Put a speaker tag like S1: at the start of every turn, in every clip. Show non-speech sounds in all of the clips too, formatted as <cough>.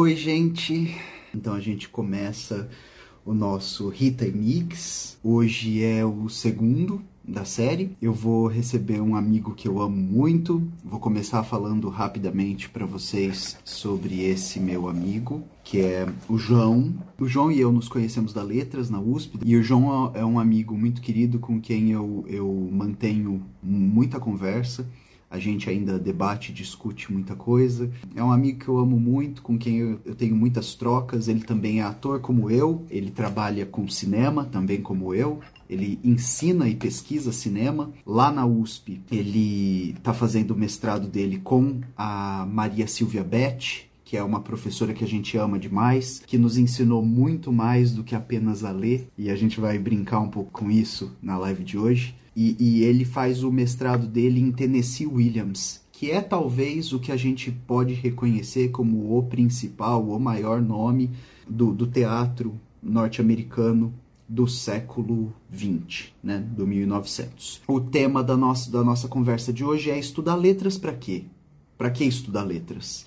S1: Oi, gente. Então a gente começa o nosso Rita e Mix. Hoje é o segundo da série. Eu vou receber um amigo que eu amo muito. Vou começar falando rapidamente para vocês sobre esse meu amigo, que é o João. O João e eu nos conhecemos da Letras na USP, e o João é um amigo muito querido com quem eu, eu mantenho muita conversa. A gente ainda debate, discute muita coisa. É um amigo que eu amo muito, com quem eu, eu tenho muitas trocas. Ele também é ator como eu, ele trabalha com cinema também como eu. Ele ensina e pesquisa cinema. Lá na USP, ele está fazendo o mestrado dele com a Maria Silvia Beth, que é uma professora que a gente ama demais, que nos ensinou muito mais do que apenas a ler, e a gente vai brincar um pouco com isso na live de hoje. E, e ele faz o mestrado dele em Tennessee Williams, que é talvez o que a gente pode reconhecer como o principal, o maior nome do, do teatro norte-americano do século 20, né, do 1900. O tema da nossa, da nossa conversa de hoje é estudar letras para quê? Para que estudar letras?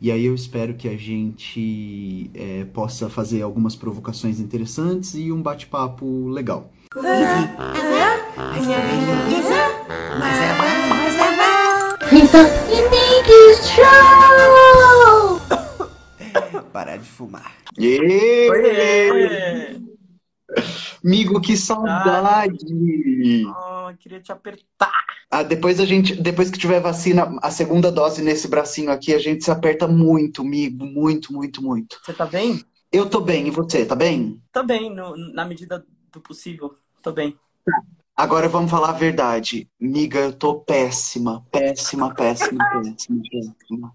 S1: E aí eu espero que a gente é, possa fazer algumas provocações interessantes e um bate-papo legal.
S2: Rita e Show!
S1: Parar de fumar.
S3: Oiê!
S1: Amigo, que saudade!
S3: Oh, queria te apertar.
S1: Ah, depois a gente, depois que tiver vacina, a segunda dose nesse bracinho aqui, a gente se aperta muito, amigo, muito, muito, muito.
S3: Você tá bem?
S1: Eu tô bem, e você, tá bem?
S3: Tô bem, no- na medida do possível. Tô bem.
S1: Agora vamos falar a verdade. Miga, eu tô péssima, péssima, péssima, <laughs> péssima, péssima.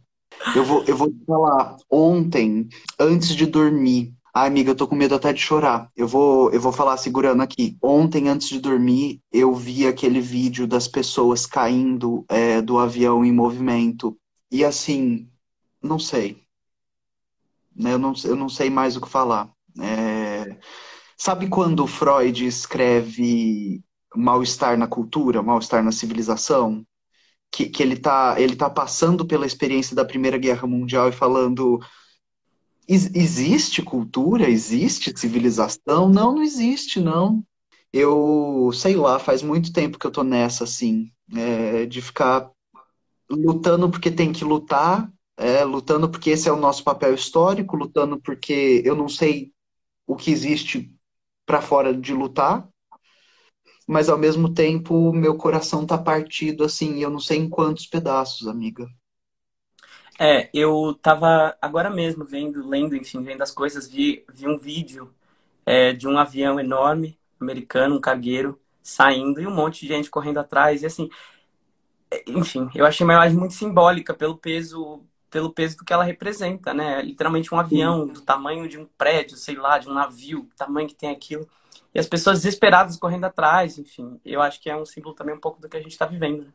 S1: Eu vou, eu vou te falar, ontem, antes de dormir, ai, amiga, eu tô com medo até de chorar. Eu vou, eu vou falar segurando aqui. Ontem, antes de dormir, eu vi aquele vídeo das pessoas caindo, é, do avião em movimento. E assim, não sei. Né, Eu não, eu não sei mais o que falar. É, Sabe quando Freud escreve mal-estar na cultura, mal-estar na civilização? Que, que ele tá, ele tá passando pela experiência da Primeira Guerra Mundial e falando: "Ex- existe cultura? Existe civilização? Não, não existe, não. Eu, sei lá, faz muito tempo que eu tô nessa, assim, é, de ficar lutando porque tem que lutar, é, lutando porque esse é o nosso papel histórico, lutando porque eu não sei o que existe para fora de lutar, mas ao mesmo tempo meu coração tá partido assim, eu não sei em quantos pedaços, amiga.
S3: É, eu tava agora mesmo vendo, lendo, enfim, vendo as coisas, vi, vi um vídeo é, de um avião enorme, americano, um cargueiro, saindo e um monte de gente correndo atrás. E assim, é, enfim, eu achei uma imagem muito simbólica pelo peso, pelo peso do que ela representa, né? Literalmente um avião do tamanho de um prédio, sei lá, de um navio, tamanho que tem aquilo. E as pessoas desesperadas correndo atrás, enfim. Eu acho que é um símbolo também um pouco do que a gente está vivendo.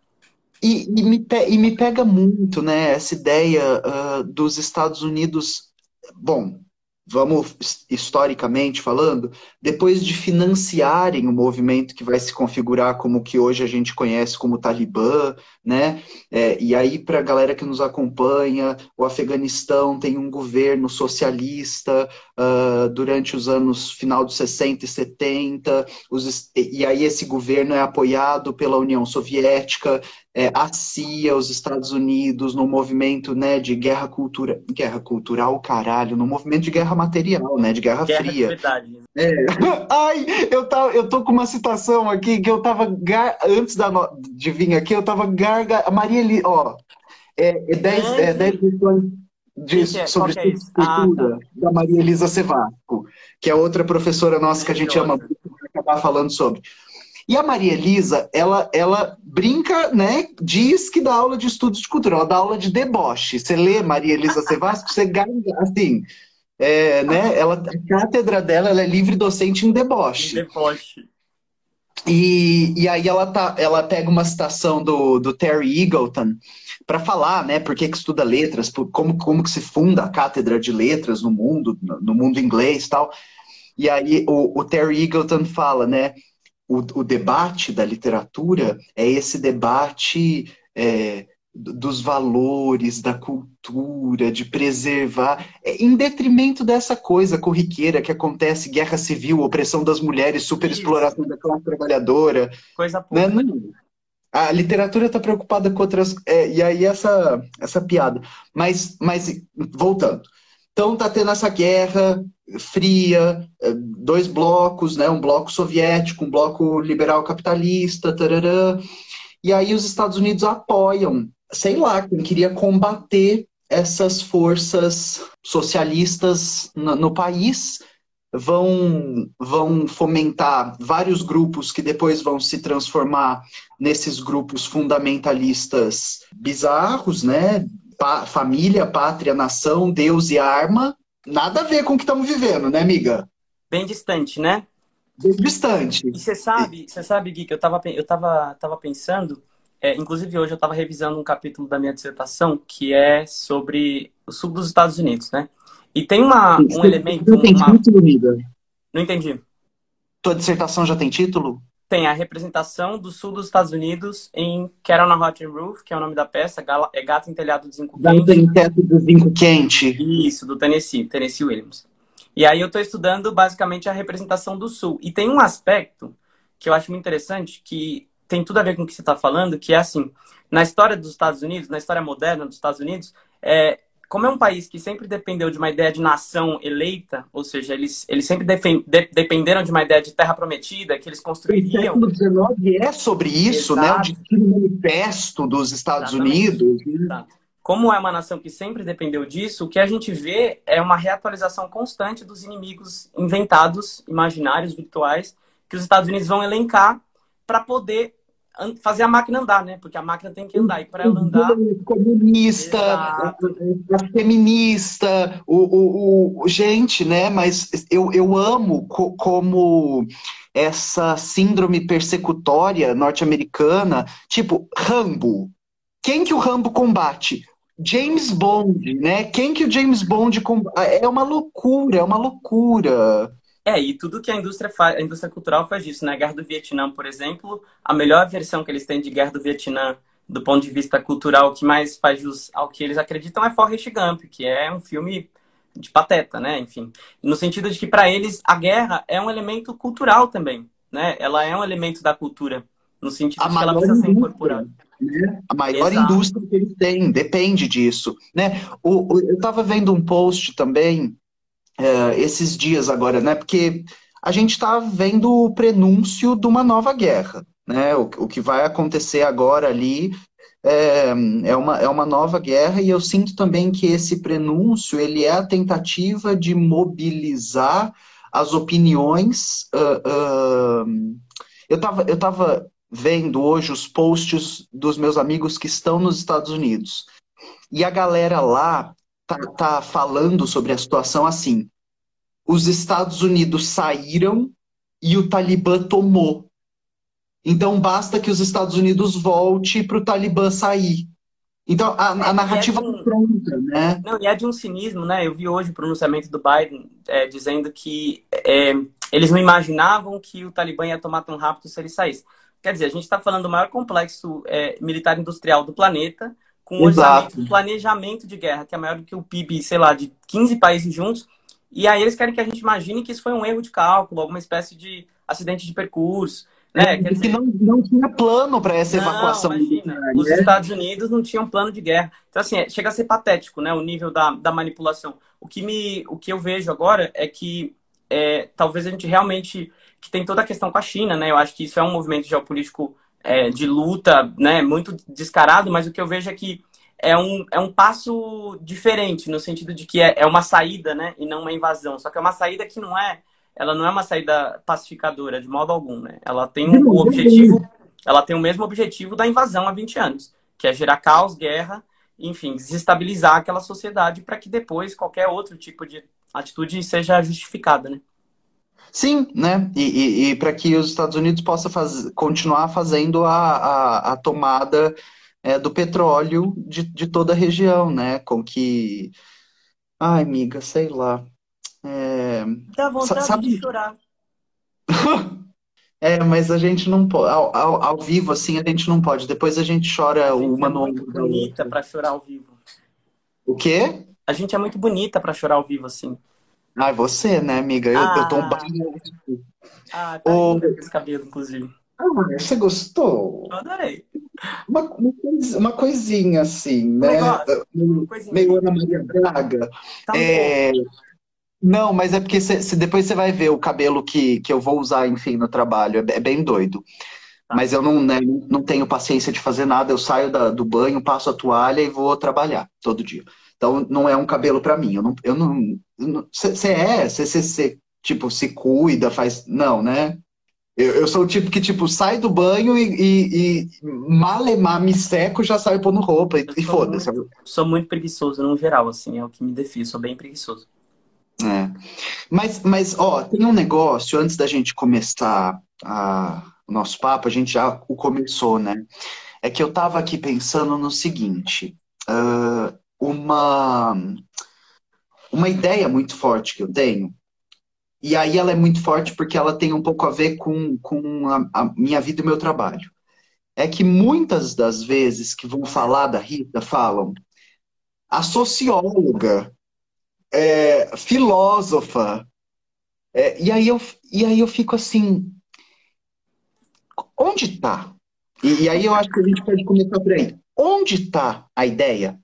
S1: E, e me, e me pega muito, né, essa ideia ah, dos Estados Unidos. Bom, vamos his- historicamente falando, depois de financiarem o movimento que vai se configurar como que hoje a gente conhece como Talibã, né? É, e aí, para a galera que nos acompanha, o Afeganistão tem um governo socialista ah, durante os anos final dos 60 e 70, os e aí esse governo é apoiado pela União Soviética é, a CIA, os Estados Unidos, no movimento, né, de guerra cultura, guerra cultural, caralho, no movimento de guerra material, né, de guerra
S3: Guerra de
S1: fria.
S3: verdade. né? <laughs>
S1: Ai, eu, tá, eu tô com uma citação aqui que eu tava, antes da, de vir aqui, eu tava a Maria Eli, ó, é, é 10 é, 10 lições de,
S3: que é?
S1: sobre
S3: é isso? Ah,
S1: escultura da Maria Elisa Sevasco, que é outra professora nossa que a gente ama muito, vai acabar falando sobre. E a Maria Elisa, ela, ela brinca, né? Diz que dá aula de estudos de cultura, ela dá aula de deboche. Você lê Maria Elisa Sevasco, você ganha, assim, é, né? Ela, a cátedra dela ela é livre docente em deboche.
S3: Deboche.
S1: E, e aí ela, tá, ela pega uma citação do, do Terry Eagleton para falar, né, por que que estuda letras, por, como, como que se funda a cátedra de letras no mundo, no, mundo inglês e tal. E aí o, o Terry Eagleton fala, né, o, o debate da literatura é esse debate é, dos valores, da cultura, de preservar, é, em detrimento dessa coisa corriqueira que acontece, guerra civil, opressão das mulheres, superexploração da classe trabalhadora.
S3: Coisa
S1: Né?
S3: pouca.
S1: Não. A literatura está preocupada com outras. é, e aí essa, essa piada. Mas, mas, voltando. Então tá tendo essa guerra fria, é, dois blocos, né? Um bloco soviético, um bloco liberal capitalista, tarará. E aí os Estados Unidos apoiam, sei lá, quem queria combater essas forças socialistas no, no país vão, vão fomentar vários grupos que depois vão se transformar nesses grupos fundamentalistas bizarros, né? Pa- família, pátria, nação, Deus e arma. Nada a ver com o que estamos vivendo, né, amiga?
S3: Bem distante, né?
S1: Bem distante.
S3: E você sabe, você sabe, Gui, que eu tava, pe- eu tava, tava pensando, é, inclusive hoje eu tava revisando um capítulo da minha dissertação que é sobre o sul dos Estados Unidos, né? E tem uma, um elemento,
S1: Já tem
S3: uma...
S1: título?
S3: Não entendi.
S1: Tua dissertação já tem título?
S3: Tem a representação do sul dos Estados Unidos em Carol na Rotten Roof, que é o nome da peça, Gala- é Gato em Telhado de Zinco
S1: Gato
S3: Quente.
S1: em teto do zinco quente.
S3: Isso, do Tennessee, Tennessee Williams. E aí eu estou estudando basicamente a representação do Sul. E tem um aspecto que eu acho muito interessante, que tem tudo a ver com o que você está falando, que é assim, na história dos Estados Unidos, na história moderna dos Estados Unidos, é, como é um país que sempre dependeu de uma ideia de nação eleita, ou seja, eles, eles sempre defen- de- dependeram de uma ideia de terra prometida, que eles
S1: O
S3: construiriam.
S1: século XIX é sobre isso, né? O
S3: Exato.
S1: Destino Manifesto dos Estados
S3: Exatamente.
S1: Unidos. né?
S3: Tá. Como é uma nação que sempre dependeu disso, o que a gente vê é uma reatualização constante dos inimigos inventados, imaginários, virtuais, que os Estados Unidos vão elencar para poder fazer a máquina andar, né? Porque a máquina tem que andar. E para ela andar,
S1: O comunista,
S3: Exato.
S1: a feminista, o, o, o- gente, né? Mas eu, eu amo co- como essa síndrome persecutória norte-americana, tipo Rambo. Quem que o Rambo combate? James Bond, né? Quem que o James Bond combate? É uma loucura, é uma loucura.
S3: É, e tudo que a indústria faz, a indústria cultural faz isso, né? A Guerra do Vietnã, por exemplo, a melhor versão que eles têm de Guerra do Vietnã, do ponto de vista cultural, que mais faz jus ao que eles acreditam, é Forrest Gump, que é um filme de pateta, né? Enfim, no sentido de que para eles a guerra é um elemento cultural também, né? Ela é um elemento da cultura, no sentido
S1: A
S3: de que ela precisa ser incorporada.
S1: né? A maior
S3: Exato.
S1: indústria que eles têm, depende disso, né? O, o- eu estava vendo um post também é, esses dias agora, né? Porque a gente está vendo o prenúncio de uma nova guerra, né? O, o que vai acontecer agora ali é, é uma, é uma nova guerra e eu sinto também que esse prenúncio ele é a tentativa de mobilizar as opiniões. ah, ah, eu estava eu tava vendo hoje os posts dos meus amigos que estão nos Estados Unidos. E a galera lá tá, tá falando sobre a situação assim. Os Estados Unidos saíram e o Talibã tomou. Então basta que os Estados Unidos volte para o Talibã sair. Então a,
S3: É,
S1: a
S3: e
S1: narrativa
S3: é um-
S1: pronta, né?
S3: Não, e é de um cinismo, né? Eu vi hoje o pronunciamento do Biden é, dizendo que é, eles não imaginavam que o Talibã ia tomar tão rápido se ele saísse. Quer dizer, a gente está falando do maior complexo é, militar industrial do planeta, com um orçamento, planejamento de guerra, que é maior do que o PIB, sei lá, de 15 países juntos. E aí eles querem que a gente imagine que isso foi um erro de cálculo, alguma espécie de acidente de percurso. Né? Quer
S1: que
S3: dizer,
S1: não, não tinha plano para essa
S3: não,
S1: evacuação
S3: imagina,
S1: militar,
S3: os
S1: né?
S3: Estados Unidos não tinham plano de guerra. Então, assim, é- chega a ser patético, né, o nível da, da manipulação. O que, me, o que eu vejo agora é que é, talvez a gente realmente, que tem toda a questão com a China, né, eu acho que isso é um movimento geopolítico é, de luta, né, muito descarado, mas o que eu vejo é que é um, é um passo diferente, no sentido de que é, é uma saída, né, e não uma invasão. Só que é uma saída que não é, ela não é uma saída pacificadora, de modo algum, né? Ela tem um, o objetivo, ela tem o mesmo objetivo da invasão há 20 anos, que é gerar caos, guerra, enfim, desestabilizar aquela sociedade para que depois qualquer outro tipo de atitude seja justificada, né?
S1: Sim, né? E, e, e para que os Estados Unidos possam faz, continuar fazendo a, a, a tomada é, do petróleo de, de toda a região, né? Com que. Ai, amiga, sei lá. É...
S3: Dá vontade
S1: Sabe-
S3: de chorar. <laughs>
S1: É, mas a gente não pode. Ao, ao, ao vivo, assim, a gente não pode. Depois a gente chora
S3: A gente
S1: uma
S3: é
S1: no
S3: muito bonita pra chorar ao vivo.
S1: O quê?
S3: A gente é muito bonita pra chorar ao vivo, assim.
S1: Ai, você, né, amiga? Eu, eu tô um
S3: Ah,
S1: barulho.
S3: ah, tá com esse cabelo, inclusive.
S1: ah, você gostou?
S3: Eu adorei.
S1: Uma, uma coisinha assim,
S3: Um
S1: né?
S3: negócio,
S1: Meio
S3: uma coisinha.
S1: meio Ana Maria Braga.
S3: Tá.
S1: É, Não, mas é porque cê- cê- depois você vai ver o cabelo que, que eu vou usar, enfim, no trabalho. É, é bem doido.
S3: Tá.
S1: Mas eu não, né, não tenho paciência de fazer nada. Eu saio da- do banho, passo a toalha e vou trabalhar todo dia. Então não é um cabelo pra mim. Eu não, eu não, você é, você tipo se cuida, faz, não, né? Eu, eu sou o tipo que tipo sai do banho e, e, e malemar me seco, já saio pondo roupa e, e foda-se.
S3: sou muito preguiçoso no geral, assim, é o que me define. Sou bem preguiçoso.
S1: É. Mas, mas, ó, tem um negócio, antes da gente começar a- o nosso papo, a gente já o começou, né? É que eu tava aqui pensando no seguinte, ah, uma, uma ideia muito forte que eu tenho, e aí ela é muito forte porque ela tem um pouco a ver com, com a, a minha vida e o meu trabalho. É que muitas das vezes que vão falar da Rita, falam, a socióloga, é, filósofa, é, e aí eu, e aí eu fico assim, onde está? E, e aí eu acho que a gente pode começar por aí. Onde está a ideia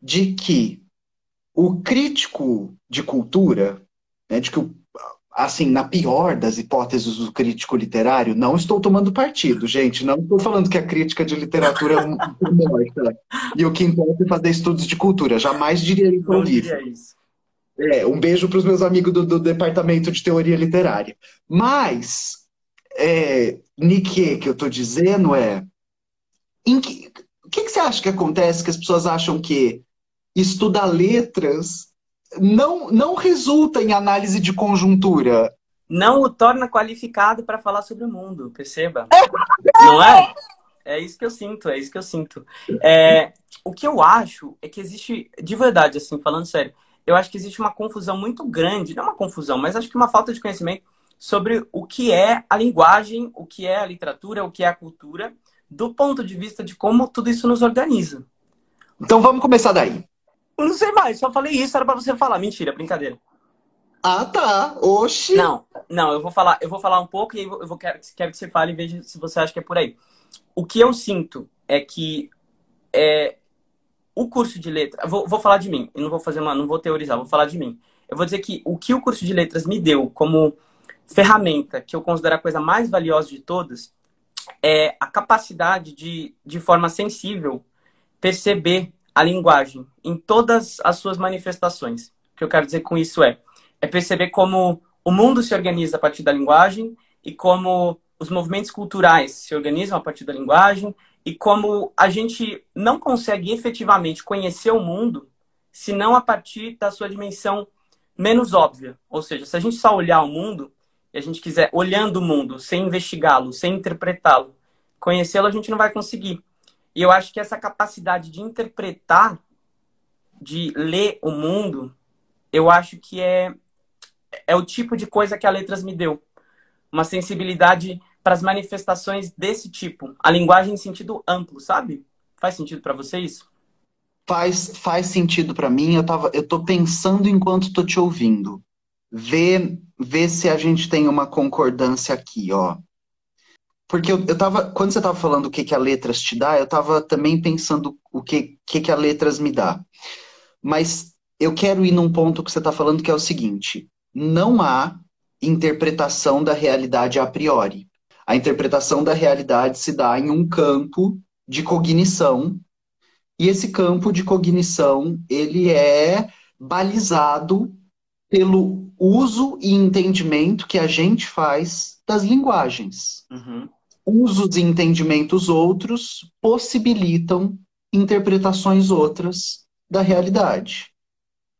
S1: de que o crítico de cultura, né, de que o, assim, na pior das hipóteses, o crítico literário, não estou tomando partido, gente, não estou falando que a crítica de literatura é <laughs> morta e o que importa é fazer estudos de cultura, jamais diria isso ao
S3: isso.
S1: É, um beijo para os meus amigos do, do departamento de teoria literária. Mas, é, Nique, que eu estou dizendo é, que- o que, que você acha que acontece que as pessoas acham que estudar letras não, não resulta em análise de conjuntura?
S3: Não o torna qualificado para falar sobre o mundo, perceba. Não é? É isso que eu sinto, é isso que eu sinto. É, o que eu acho é que existe, de verdade, assim, falando sério, eu acho que existe uma confusão muito grande, não uma confusão, mas acho que uma falta de conhecimento sobre o que é a linguagem, o que é a literatura, o que é a cultura, do ponto de vista de como tudo isso nos organiza.
S1: Então vamos começar daí.
S3: Eu não sei mais, só falei isso, era para você falar. Mentira, brincadeira.
S1: Ah, tá. Oxi.
S3: Não, não, eu vou falar, eu vou falar um pouco e eu vou, quero, quero que você fale e veja se você acha que é por aí. O que eu sinto é que é, o curso de letras. Vou, vou falar de mim, eu não vou fazer uma, não vou teorizar, vou falar de mim. Eu vou dizer que o que o curso de letras me deu como ferramenta, que eu considero a coisa mais valiosa de todas, é a capacidade de, de forma sensível, perceber a linguagem em todas as suas manifestações. O que eu quero dizer com isso é, é perceber como o mundo se organiza a partir da linguagem e como os movimentos culturais se organizam a partir da linguagem e como a gente não consegue efetivamente conhecer o mundo senão a partir da sua dimensão menos óbvia. Ou seja, se a gente só olhar o mundo e a gente quiser olhando o mundo sem investigá-lo, sem interpretá-lo, conhecê-lo, a gente não vai conseguir. E eu acho que essa capacidade de interpretar, de ler o mundo, eu acho que é, é o tipo de coisa que a Letras me deu. Uma sensibilidade para as manifestações desse tipo. A linguagem em sentido amplo, sabe? Faz sentido para você isso?
S1: Faz, faz sentido para mim. Eu tava, eu tô pensando enquanto tô te ouvindo. Vê, vê se a gente tem uma concordância aqui, ó. Porque eu, eu tava, quando você tava falando o que que a letras te dá, eu tava também pensando o que que que a letras me dá. Mas eu quero ir num ponto que você tá falando que é o seguinte: não há interpretação da realidade a priori. A interpretação da realidade se dá em um campo de cognição e esse campo de cognição, ele é balizado pelo uso e entendimento que a gente faz das linguagens.
S3: Uhum.
S1: Usos e entendimentos outros possibilitam interpretações outras da realidade,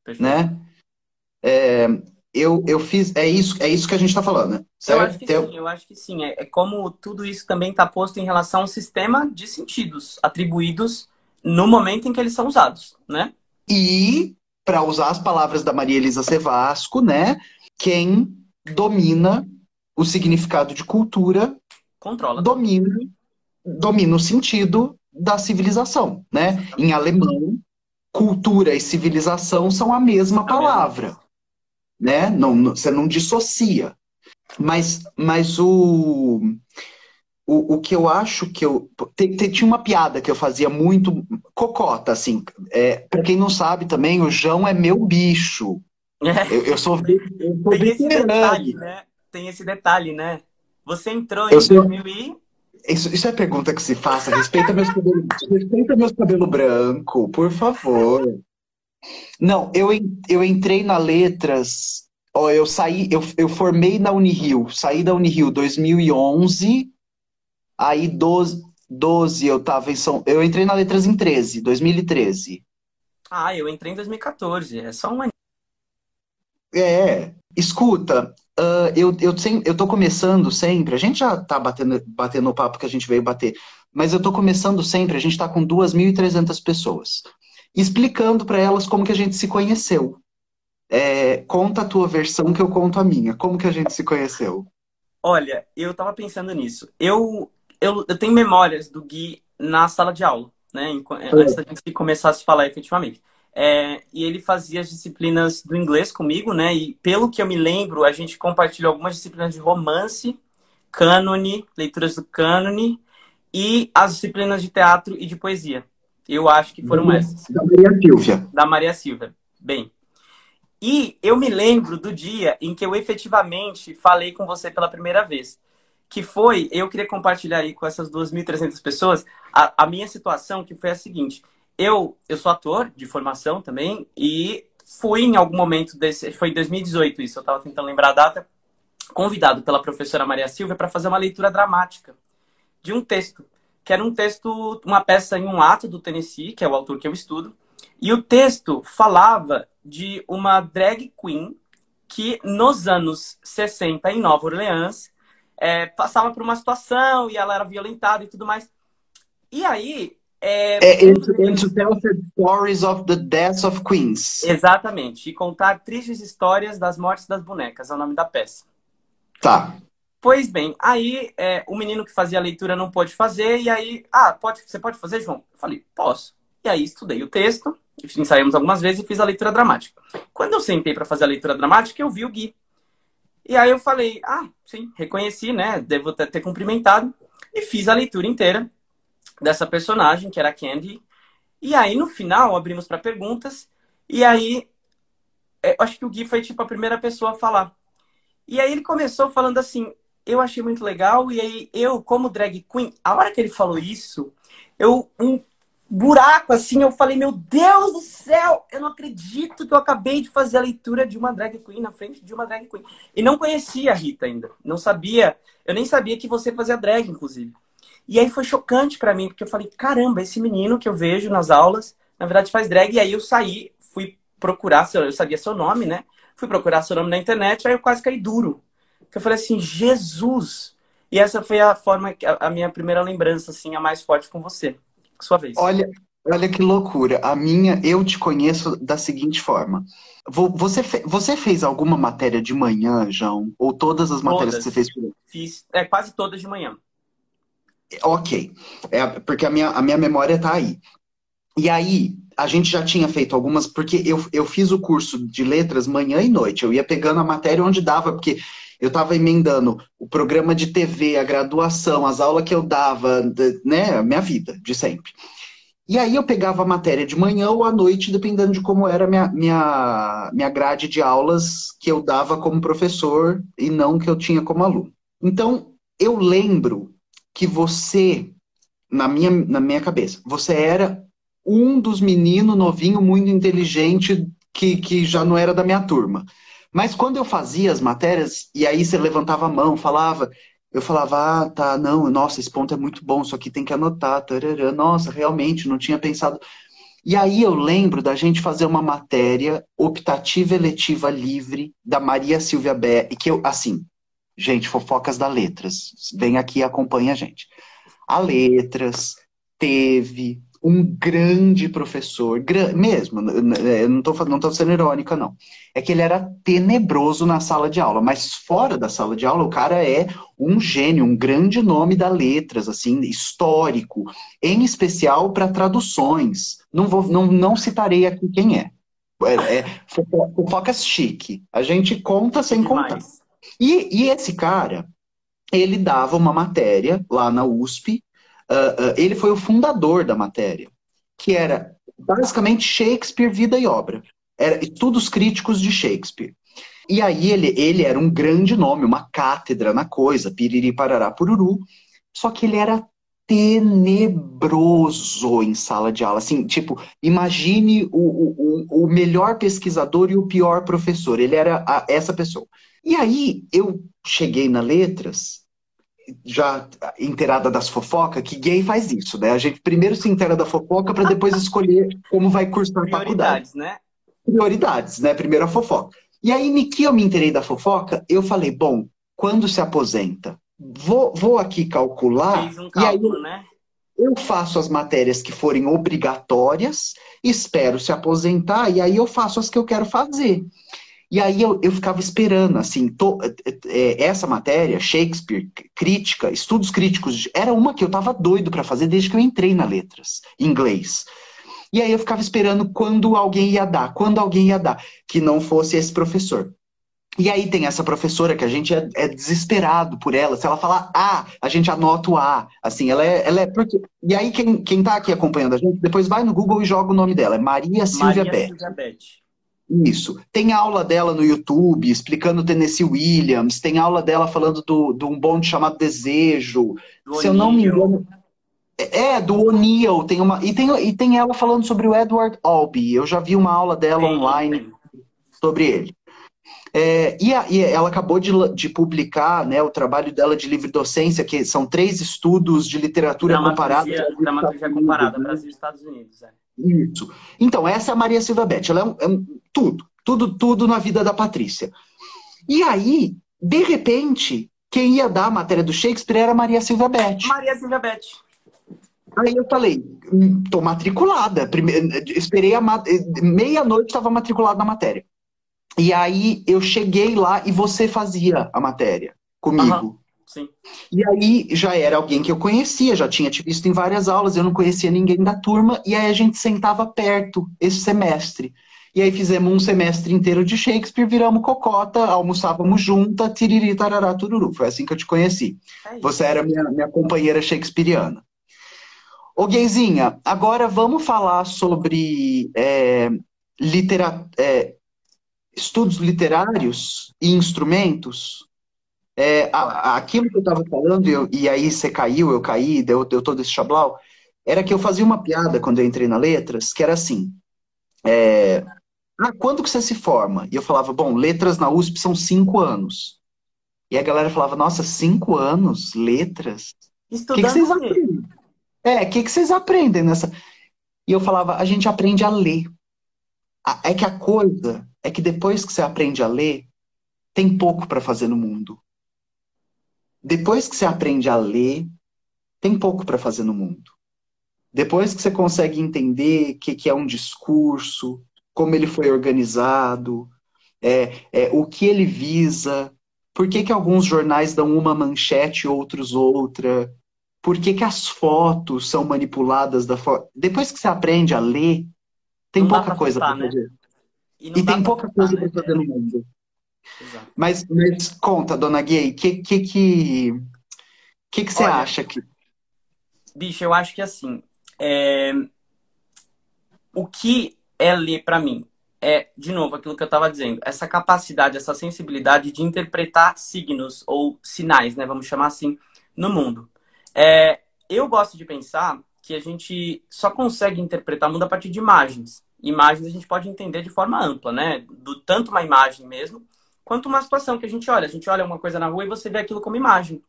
S3: Perfeito.
S1: né? É, eu, eu fiz, é isso, é isso que a gente está falando, né?
S3: Eu
S1: certo?
S3: acho que
S1: Tem-
S3: sim, eu acho que sim. É, é como tudo isso também está posto em relação ao sistema de sentidos atribuídos no momento em que eles são usados, né?
S1: E, para usar as palavras da Maria Elisa Sevasco, né? Quem domina o significado de cultura
S3: Controla.
S1: domina, domina o sentido da civilização, né? Em alemão, cultura e civilização são a mesma palavra, né? Não, não- você não dissocia. Mas, mas o, o, o que eu acho que eu. te- te- tinha uma piada que eu fazia muito cocota, assim. É, para quem não sabe também, o João é meu bicho.
S3: É,
S1: Eu, eu sou, eu <laughs> sou
S3: tem esse detalhe, né? Tem esse detalhe, né? Você entrou
S1: Eu
S3: em
S1: sou-
S3: 2000 e...
S1: Isso, isso é pergunta que se faça. Respeita meus cabelos, respeita meus cabelos brancos, por favor. Não, eu, eu entrei na letras. Ó, eu saí, eu, eu formei na Unirio, saí da Unirio 2011. Aí 12, 12 eu tava em São, eu entrei na letras em 13, 2013.
S3: Ah, eu entrei em 2014. É só um ano.
S1: É, escuta, ah, eu, eu, sem- eu tô começando sempre, a gente já tá batendo, batendo o papo que a gente veio bater, mas eu tô começando sempre, a gente tá com 2.300 pessoas, explicando para elas como que a gente se conheceu. É, conta a tua versão que eu conto a minha, como que a gente se conheceu?
S3: Olha, eu tava pensando nisso. Eu, eu, eu tenho memórias do Gui na sala de aula, né? enqu- Antes da gente começar a se falar efetivamente. É, e ele fazia as disciplinas do inglês comigo, né? E pelo que eu me lembro, a gente compartilhou algumas disciplinas de romance, cânone, leituras do cânone e as disciplinas de teatro e de poesia. Eu acho que foram essas
S1: Da Maria Silvia.
S3: da Maria Silva. Bem. E eu me lembro do dia em que eu efetivamente falei com você pela primeira vez. Que foi, eu queria compartilhar aí com essas 2.300 pessoas a, a minha situação, que foi a seguinte. Eu, eu sou ator de formação também e fui em algum momento desse, foi em 2018 isso, eu estava tentando lembrar a data, convidado pela professora Maria Silva para fazer uma leitura dramática de um texto, que era um texto, uma peça em um ato do Tennessee, que é o autor que eu estudo, e o texto falava de uma drag queen que nos anos 60 em Nova Orleans é, passava por uma situação e ela era violentada e tudo mais. E aí. É,
S1: É, and to tell stories of the deaths of queens.
S3: Exatamente. E contar tristes histórias das mortes das bonecas, é o nome da peça.
S1: Tá.
S3: Pois bem, aí é, o menino que fazia a leitura não pôde fazer, e aí, ah, pode, você pode fazer, João? Eu falei, posso. E aí estudei o texto, ensaiamos algumas vezes e fiz a leitura dramática. Quando eu sentei para fazer a leitura dramática, eu vi o Gui. E aí eu falei, ah, sim, reconheci, né? Devo ter, ter cumprimentado. E fiz a leitura inteira dessa personagem, que era a Candy. E aí, no final, abrimos para perguntas. E aí, é, eu acho que o Gui foi, tipo, a primeira pessoa a falar. E aí ele começou falando assim, eu achei muito legal. E aí, eu, como drag queen, a hora que ele falou isso, eu, um buraco assim, eu falei, meu Deus do céu, eu não acredito que eu acabei de fazer a leitura de uma drag queen na frente de uma drag queen. E não conhecia a Rita ainda. Não sabia, eu nem sabia que você fazia drag, inclusive. E aí foi chocante pra mim, porque eu falei, caramba, esse menino que eu vejo nas aulas, na verdade faz drag. E aí eu saí, fui procurar, seu, eu sabia seu nome, né? Fui procurar seu nome na internet, aí eu quase caí duro. Porque eu falei assim, Jesus! E essa foi a forma, a, a minha primeira lembrança, assim, a mais forte com você. Sua vez.
S1: Olha, olha que loucura. A minha, eu te conheço da seguinte forma. Vo- Você, fe- você fez alguma matéria de manhã, João? Ou todas as matérias
S3: Todas.
S1: que você fez?
S3: Fiz é, quase todas de manhã.
S1: Ok. É, porque a minha, a minha memória tá aí. E aí, a gente já tinha feito algumas, porque eu, eu fiz o curso de letras manhã e noite. Eu ia pegando a matéria onde dava, porque eu estava emendando o programa de TV, a graduação, as aulas que eu dava, né? Minha vida, de sempre. E aí eu pegava a matéria de manhã ou à noite, dependendo de como era minha, minha, minha grade de aulas que eu dava como professor e não que eu tinha como aluno. Então, eu lembro que você, na minha, na minha cabeça, você era um dos meninos novinho, muito inteligente, que, que já não era da minha turma. Mas quando eu fazia as matérias, e aí você levantava a mão, falava, eu falava, ah, tá, não, nossa, esse ponto é muito bom, isso aqui tem que anotar, tarará, nossa, realmente, não tinha pensado. E aí eu lembro da gente fazer uma matéria optativa eletiva livre da Maria Silvia Bé, e que eu, assim, gente, fofocas da Letras, vem aqui e acompanha a gente. A Letras teve um grande professor, gran- mesmo, n- eu não fa- não tô sendo irônica, não. É que ele era tenebroso na sala de aula, mas fora da sala de aula, o cara é um gênio, um grande nome da letras, assim, histórico, em especial para traduções. Não vou, não, não citarei aqui quem é. É, é fofo- fofocas chique. A gente conta sem contar. E, e esse cara, ele dava uma matéria lá na USP. ah, ah, ele foi o fundador da matéria, que era basicamente Shakespeare, vida e obra. Era estudos críticos de Shakespeare. E aí ele, ele era um grande nome, uma cátedra na coisa, piriri parará pururu. Só que ele era tenebroso em sala de aula. Assim, tipo, imagine o, o, o o melhor pesquisador e o pior professor. Ele era a- essa pessoa. E aí eu cheguei na letras, já inteirada das fofocas, que gay faz isso, né? A gente primeiro se inteira da fofoca para depois escolher como vai cursar a faculdade
S3: Prioridades, né?
S1: prioridades, né? Primeiro a fofoca. E aí, que eu me inteirei da fofoca, eu falei, bom, quando se aposenta? Vou, vou aqui calcular,
S3: Fez um
S1: e aí
S3: cálculo, né?
S1: eu faço as matérias que forem obrigatórias, espero se aposentar, e aí eu faço as que eu quero fazer. E aí eu, eu ficava esperando, assim, to- é, essa matéria, Shakespeare, crítica, estudos críticos, era uma que eu tava doido para fazer desde que eu entrei na letras, inglês. E aí eu ficava esperando quando alguém ia dar, quando alguém ia dar, que não fosse esse professor. E aí tem essa professora que a gente é, é desesperado por ela. Se ela falar A, a gente anota o A. Assim, ela é. Ela é porque... E aí, quem, quem tá aqui acompanhando a gente, depois vai no Google e joga o nome dela. É Maria Silvia
S3: Maria. Silvia Beth.
S1: Isso. Tem aula dela no YouTube explicando Tennessee Williams. Tem aula dela falando do, de um bonde chamado Desejo.
S3: Do
S1: Se eu não me engano. É, do O'Neill. Tem uma, e, tem, e tem ela falando sobre o Edward Albee. Eu já vi uma aula dela
S3: Tem,
S1: online
S3: tem.
S1: sobre ele. É, e, a- e ela acabou de, de publicar né, o trabalho dela de livre docência, que são três estudos de literatura comparada.
S3: Dramaturgia comparada, Brasil e Estados Unidos. É.
S1: Isso. Então, essa é a Maria Silva Beth. Ela é, um- é um- tudo, tudo, tudo na vida da Patrícia. E aí, de repente, quem ia dar a matéria do Shakespeare era a Maria Silva Beth.
S3: Maria Silvia Beth.
S1: Aí eu falei, "Hum, tô matriculada. Prime- Esperei a ma- meia-noite, estava matriculada na matéria. E aí eu cheguei lá e você fazia a matéria comigo.
S3: Aham. Sim.
S1: E aí já era alguém que eu conhecia, já tinha te visto em várias aulas, eu não conhecia ninguém da turma, e aí a gente sentava perto esse semestre. E aí fizemos um semestre inteiro de Shakespeare, viramos cocota, almoçávamos junta, tiriri, tarará, tururu. Foi assim que eu te conheci.
S3: É.
S1: Você era minha, minha companheira shakespeariana. Ô, Gayzinha, agora vamos falar sobre é, litera- é, estudos literários e instrumentos. É, a- aquilo que eu estava falando, eu- e aí você caiu, eu caí, deu, deu todo esse chablau, era que eu fazia uma piada quando eu entrei na Letras, que era assim, é, ah, quando que você se forma? E eu falava, bom, Letras na USP são cinco anos. E a galera falava, nossa, cinco anos? Letras? O que, que
S3: Estudando
S1: vocês aprendem? É, o que, que vocês aprendem nessa? E eu falava, a gente aprende a ler. É que a coisa é que depois que você aprende a ler, tem pouco para fazer no mundo. Depois que você aprende a ler, tem pouco para fazer no mundo. Depois que você consegue entender o que, que é um discurso, como ele foi organizado, é, é, o que ele visa, por que, que alguns jornais dão uma manchete e outros outra, por que, que as fotos são manipuladas da forma. Depois que você aprende a ler, tem
S3: Não
S1: pouca
S3: pra
S1: coisa para
S3: faltar, né?
S1: fazer.
S3: E,
S1: E tem pouca coisa
S3: né?
S1: para fazer no mundo.
S3: Exato.
S1: Mas, mas conta, dona Gay, o que, que, que, que, que você
S3: Olha,
S1: acha que.
S3: Bicho, eu acho que assim, é, o que é ler pra mim é, de novo, aquilo que eu tava dizendo, essa capacidade, essa sensibilidade de interpretar signos ou sinais, né, vamos chamar assim, no mundo. É, eu gosto de pensar que a gente só consegue interpretar o mundo a partir de imagens. Imagens a gente pode entender de forma ampla, né? Do tanto uma imagem mesmo, quanto uma situação que a gente olha. A gente olha uma coisa na rua e você vê aquilo como imagem.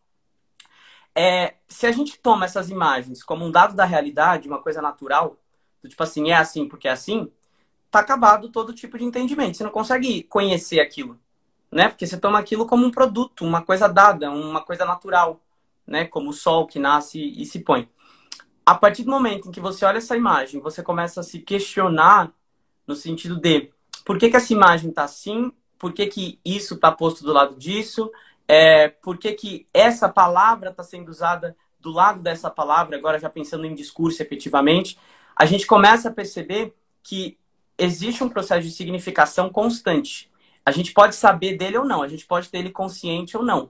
S3: É, se a gente toma essas imagens como um dado da realidade, uma coisa natural, tipo assim, é assim porque é assim, tá acabado todo tipo de entendimento. Você não consegue conhecer aquilo, né? Porque você toma aquilo como um produto, uma coisa dada, uma coisa natural, né? Como o sol que nasce e se põe. a partir do momento em que você olha essa imagem, você começa a se questionar no sentido de por que, que essa imagem está assim, por que, que isso está posto do lado disso, é, por que, que essa palavra está sendo usada do lado dessa palavra, agora já pensando em discurso efetivamente, a gente começa a perceber que existe um processo de significação constante. A gente pode saber dele ou não, a gente pode ter ele consciente ou não.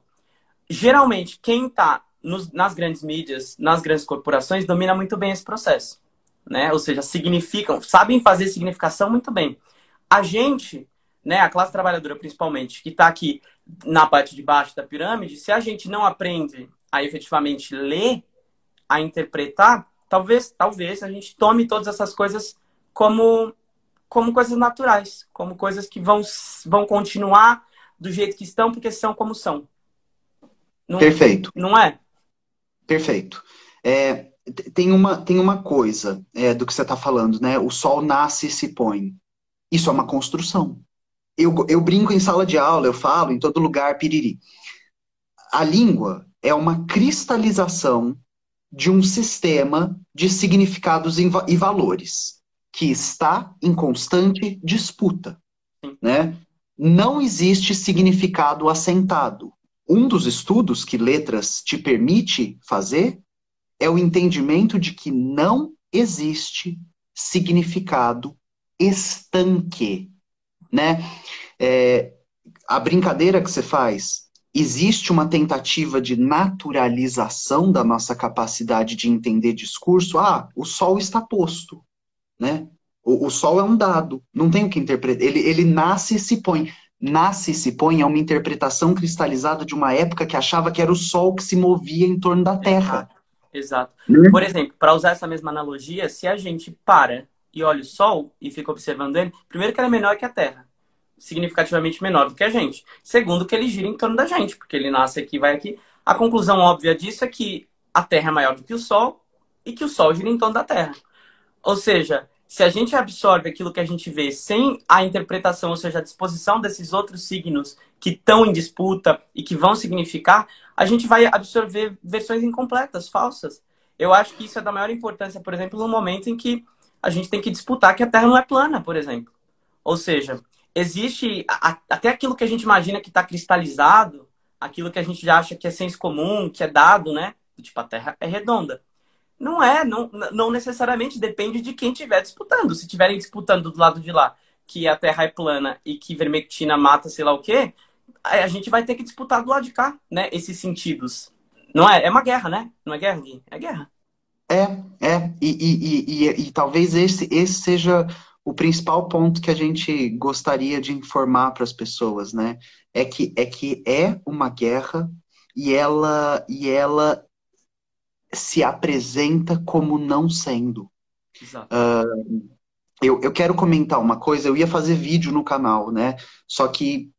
S3: Geralmente, quem está nas grandes mídias, nas grandes corporações, domina muito bem esse processo. Né? Ou seja, significam, sabem fazer significação muito bem. A gente, né, a classe trabalhadora principalmente, que está aqui na parte de baixo da pirâmide, se a gente não aprende a efetivamente ler, a interpretar, talvez, talvez a gente tome todas essas coisas como como coisas naturais, como coisas que vão, vão continuar do jeito que estão, porque são como são.
S1: Não, Perfeito.
S3: Não é?
S1: Perfeito. É, tem, uma, tem uma coisa é, do que você está falando, né? O sol nasce e se põe. Isso é uma construção. Eu, eu brinco em sala de aula, eu falo em todo lugar, piriri. A língua é uma cristalização de um sistema de significados e valores que está em constante disputa. Né? Não existe significado assentado. Um dos estudos que letras te permite fazer é o entendimento de que não existe significado estanque. Né? É, a brincadeira que você faz, existe uma tentativa de naturalização da nossa capacidade de entender discurso. Ah, o sol está posto né? O, o Sol é um dado, não tem o que interpretar. Ele, ele nasce e se põe. Nasce e se põe é uma interpretação cristalizada de uma época que achava que era o Sol que se movia em torno da Terra.
S3: Exato. Exato. Por exemplo, para usar essa mesma analogia, se a gente para e olha o Sol e fica observando ele, primeiro que ele é menor que a Terra, significativamente menor do que a gente. Segundo que ele gira em torno da gente, porque ele nasce aqui vai aqui. A conclusão óbvia disso é que a Terra é maior do que o Sol e que o Sol gira em torno da Terra. Ou seja, se a gente absorve aquilo que a gente vê sem a interpretação, ou seja, a disposição desses outros signos que estão em disputa e que vão significar, a gente vai absorver versões incompletas, falsas. Eu acho que isso é da maior importância, por exemplo, no momento em que a gente tem que disputar que a Terra não é plana, por exemplo. Ou seja, existe até aquilo que a gente imagina que está cristalizado, aquilo que a gente já acha que é senso comum, que é dado, né? Tipo, a Terra é redonda. Não é, não, não necessariamente depende de quem estiver disputando. Se estiverem disputando do lado de lá que a Terra é plana e que vermectina mata sei lá o quê, a gente vai ter que disputar do lado de cá, né? Esses sentidos. Não é? É uma guerra, né? Não é guerra, Gui? É guerra.
S1: É, é. E, e, e, e, talvez esse, esse seja o principal ponto que a gente gostaria de informar para as pessoas, né? É que, é que é uma guerra e ela, e ela se apresenta como não sendo. Uh, eu, eu quero comentar uma coisa, eu ia fazer vídeo no canal, né? Só que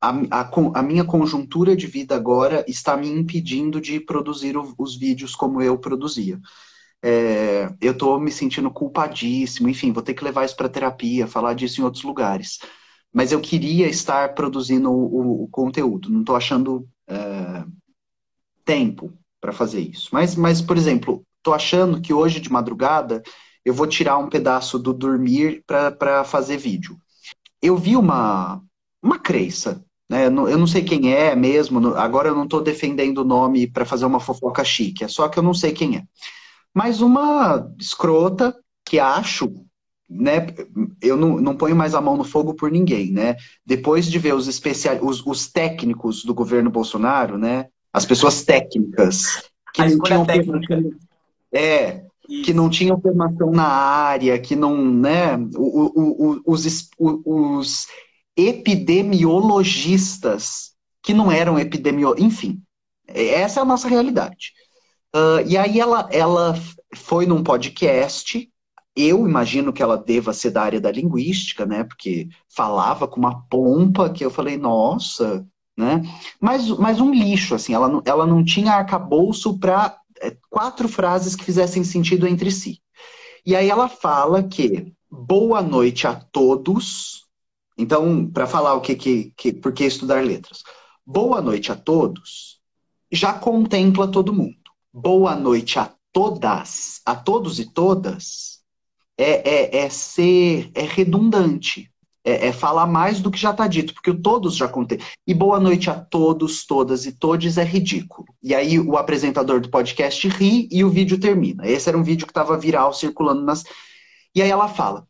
S1: a, a, a minha conjuntura de vida agora está me impedindo de produzir o, os vídeos como eu produzia. É, eu estou me sentindo culpadíssimo, enfim, vou ter que levar isso para terapia, falar disso em outros lugares. Mas eu queria estar produzindo o, o, conteúdo, não estou achando é, tempo para fazer isso. Mas, mas, por exemplo, tô achando que hoje de madrugada eu vou tirar um pedaço do dormir para fazer vídeo. Eu vi uma, uma crença, né? Eu não sei quem é mesmo, agora eu não estou defendendo o nome para fazer uma fofoca chique, é só que eu não sei quem é. Mas uma escrota que acho né, eu não, não ponho mais a mão no fogo por ninguém, né? Depois de ver os, especial, os, os técnicos do governo Bolsonaro, né, as pessoas técnicas
S3: que não tinham técnica.
S1: É, Isso. que não tinham formação na área, que não, né, o, o, o, os, os epidemiologistas que não eram epidemiologistas, enfim, essa é a nossa realidade. Uh, e aí ela, ela foi num podcast, eu imagino que ela deva ser da área da linguística, né, porque falava com uma pompa que eu falei, nossa, né? Mas, mas um lixo, assim, ela não, ela não tinha arcabouço para é, quatro frases que fizessem sentido entre si. E aí ela fala que boa noite a todos. Então, para falar o que, que, que, por que estudar letras? Boa noite a todos já contempla todo mundo. Boa noite a todas, a todos e todas, é, é, é ser é redundante. É, é, falar mais do que já está dito, porque o todos já contei. E boa noite a todos, todas e todes é ridículo. E aí o apresentador do podcast ri e o vídeo termina. Esse era um vídeo que estava viral circulando nas. E aí ela fala: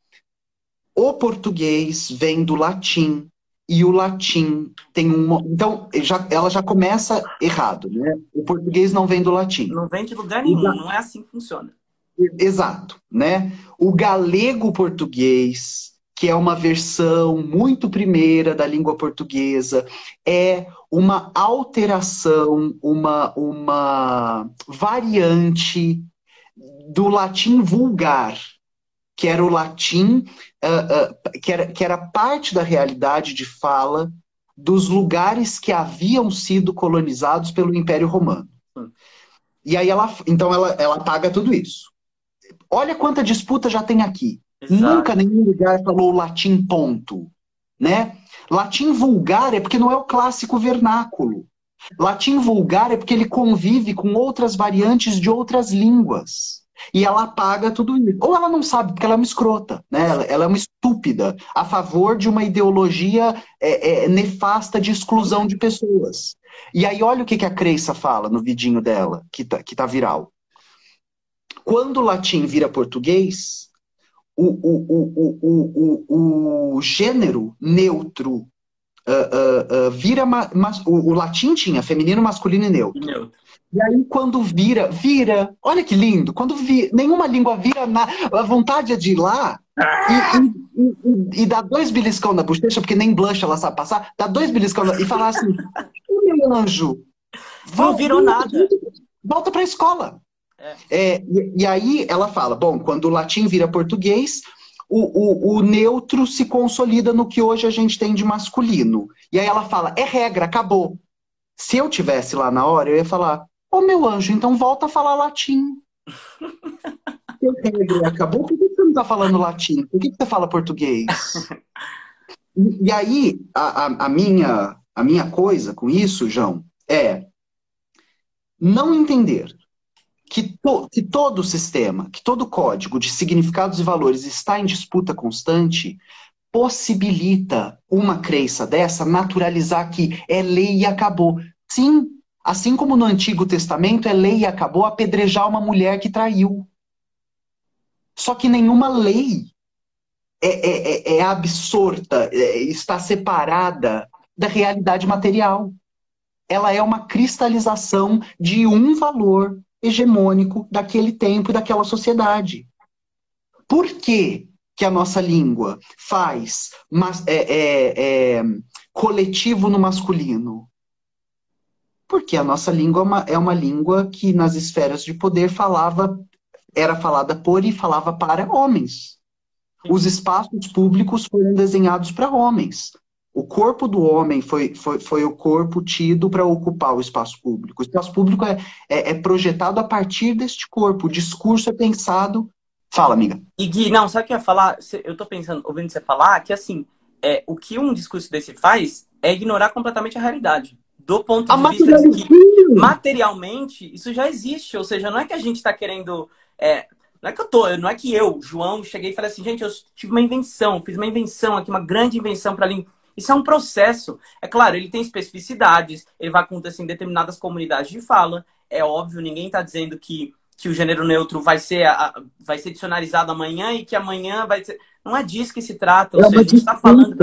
S1: o português vem do latim e o latim tem um. Então, já, ela já começa errado, né? O português não vem do latim.
S3: Não vem de lugar nenhum, não é assim que funciona.
S1: Exato, né? O galego português que é uma versão muito primeira da língua portuguesa, é uma alteração, uma, uma variante do latim vulgar, que era o latim, uh, uh, que, era, que era parte da realidade de fala dos lugares que haviam sido colonizados pelo Império Romano. E aí ela, então ela, ela apaga tudo isso. Olha quanta disputa já tem aqui. Exato. Nunca nenhum lugar falou latim ponto, né? Latim vulgar é porque não é o clássico vernáculo. Latim vulgar é porque ele convive com outras variantes de outras línguas. E ela apaga tudo isso. Ou ela não sabe, porque ela é uma escrota, né? Ela, é uma estúpida, a favor de uma ideologia é, é, nefasta de exclusão de pessoas. E aí, olha o que, que a Creissa fala no vidinho dela, que tá, que tá viral. Quando o latim vira português, o, o, o, o, o, gênero neutro uh, uh, uh, vira. Mas, o, latim tinha feminino, masculino e neutro. neutro. E aí, quando vira, vira. Olha que lindo! Quando vi, nenhuma língua vira na. A vontade é de ir lá e, e, e, e dar dois beliscão na bochecha, porque nem blush ela sabe passar, dar dois beliscão na, e falar assim: meu anjo,
S3: não virou nada.
S1: Volta pra escola. É. É, e, e, aí ela fala: bom, quando o latim vira português, o, o, o, neutro se consolida no que hoje a gente tem de masculino. E aí ela fala: é regra, acabou. Se eu tivesse lá na hora, eu ia falar: ô oh, meu anjo, então volta a falar latim. <laughs> acabou, por que você não está falando latim? Por que você fala português? <laughs> E, aí, a, a, a, minha, a minha coisa com isso, João, é não entender que, to, que todo sistema, que todo código de significados e valores está em disputa constante, possibilita uma crença dessa naturalizar que é lei e acabou. Sim, assim como no Antigo Testamento é lei e acabou apedrejar uma mulher que traiu. Só que nenhuma lei é, é, é, é absorta, é, está separada da realidade material. Ela é uma cristalização de um valor hegemônico daquele tempo e daquela sociedade. Por que, que a nossa língua faz mas, é, é, coletivo no masculino? Porque a nossa língua é uma, é uma língua que nas esferas de poder falava, era falada por e falava para homens. Os espaços públicos foram desenhados para homens. O corpo do homem foi, foi, foi o corpo tido para ocupar o espaço público. O espaço público é, é, é, projetado a partir deste corpo. O discurso é pensado. Fala, amiga.
S3: E Gui, não, sabe o que eu ia falar? Eu tô pensando, ouvindo você falar, que assim, é, o que um discurso desse faz é ignorar completamente a realidade. Do ponto de a vista de que materialmente isso já existe. Ou seja, não é que a gente está querendo. É, não é que eu tô, não é que eu, João, cheguei e falei assim, gente, eu tive uma invenção, fiz uma invenção aqui, uma grande invenção para língua isso é um processo. É claro, ele tem especificidades, ele vai acontecer em determinadas comunidades de fala. É óbvio, ninguém está dizendo que, que o gênero neutro vai ser, a, vai ser dicionarizado amanhã e que amanhã vai ser. Não é disso que se trata.
S1: É uma disputa. Tá falando...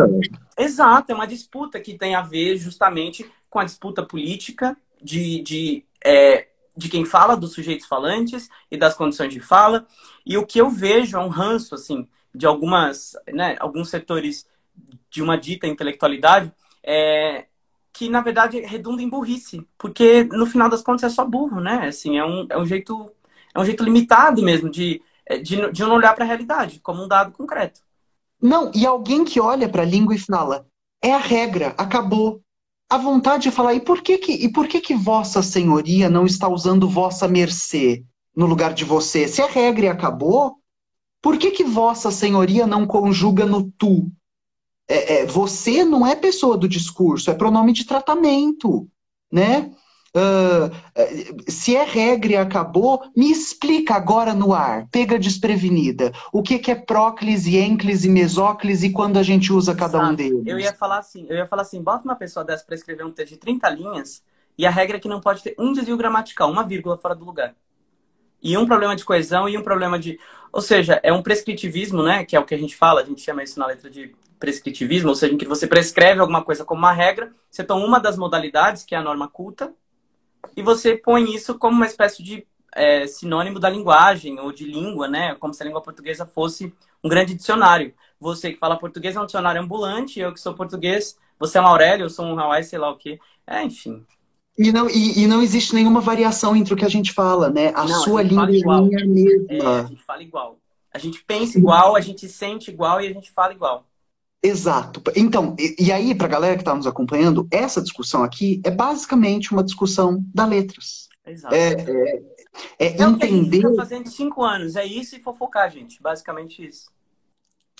S3: Exato, é uma disputa que tem a ver justamente com a disputa política de, de, é, de quem fala, dos sujeitos falantes e das condições de fala. E o que eu vejo é um ranço, assim, de algumas, né, alguns setores de uma dita intelectualidade, é, que na verdade redunda em burrice, porque no final das contas é só burro, né? Assim, é um, é um jeito é um jeito limitado mesmo de, de, de não olhar para a realidade como um dado concreto.
S1: Não, e alguém que olha para a língua e fala, é a regra, acabou. A vontade de falar, e por que que, e por que que vossa senhoria não está usando vossa mercê no lugar de você? Se a regra acabou, por que que vossa senhoria não conjuga no tu? É, é, você não é pessoa do discurso, é pronome de tratamento, né? Uh, se é regra e acabou, me explica agora no ar, pega desprevenida. O que, que é próclise, ênclise, mesóclise e quando a gente usa cada Exato. um deles?
S3: Eu ia falar assim, eu ia falar assim, bota uma pessoa dessa para escrever um texto de 30 linhas e a regra é que não pode ter um desvio gramatical, uma vírgula fora do lugar. E um problema de coesão e um problema de. Ou seja, é um prescritivismo, né? Que é o que a gente fala, a gente chama isso na letra de prescritivismo, ou seja, em que você prescreve alguma coisa como uma regra, você toma uma das modalidades, que é a norma culta, e você põe isso como uma espécie de é, sinônimo da linguagem ou de língua, né? Como se a língua portuguesa fosse um grande dicionário. Você que fala português é um dicionário ambulante, eu que sou português, você é um Aurélio, eu sou um Hawaii, sei lá o quê. É, enfim.
S1: E não, e, e, não existe nenhuma variação entre o que a gente fala, né? A não, sua a língua é a mesma.
S3: É, a gente fala igual. A gente pensa igual, a gente sente igual e a gente fala igual.
S1: Exato. Então, e, e aí, para a galera que está nos acompanhando, essa discussão aqui é basicamente uma discussão da letras.
S3: Exato. É, é, é, é entender. A gente fazendo cinco anos, é isso e fofocar, gente. Basicamente isso.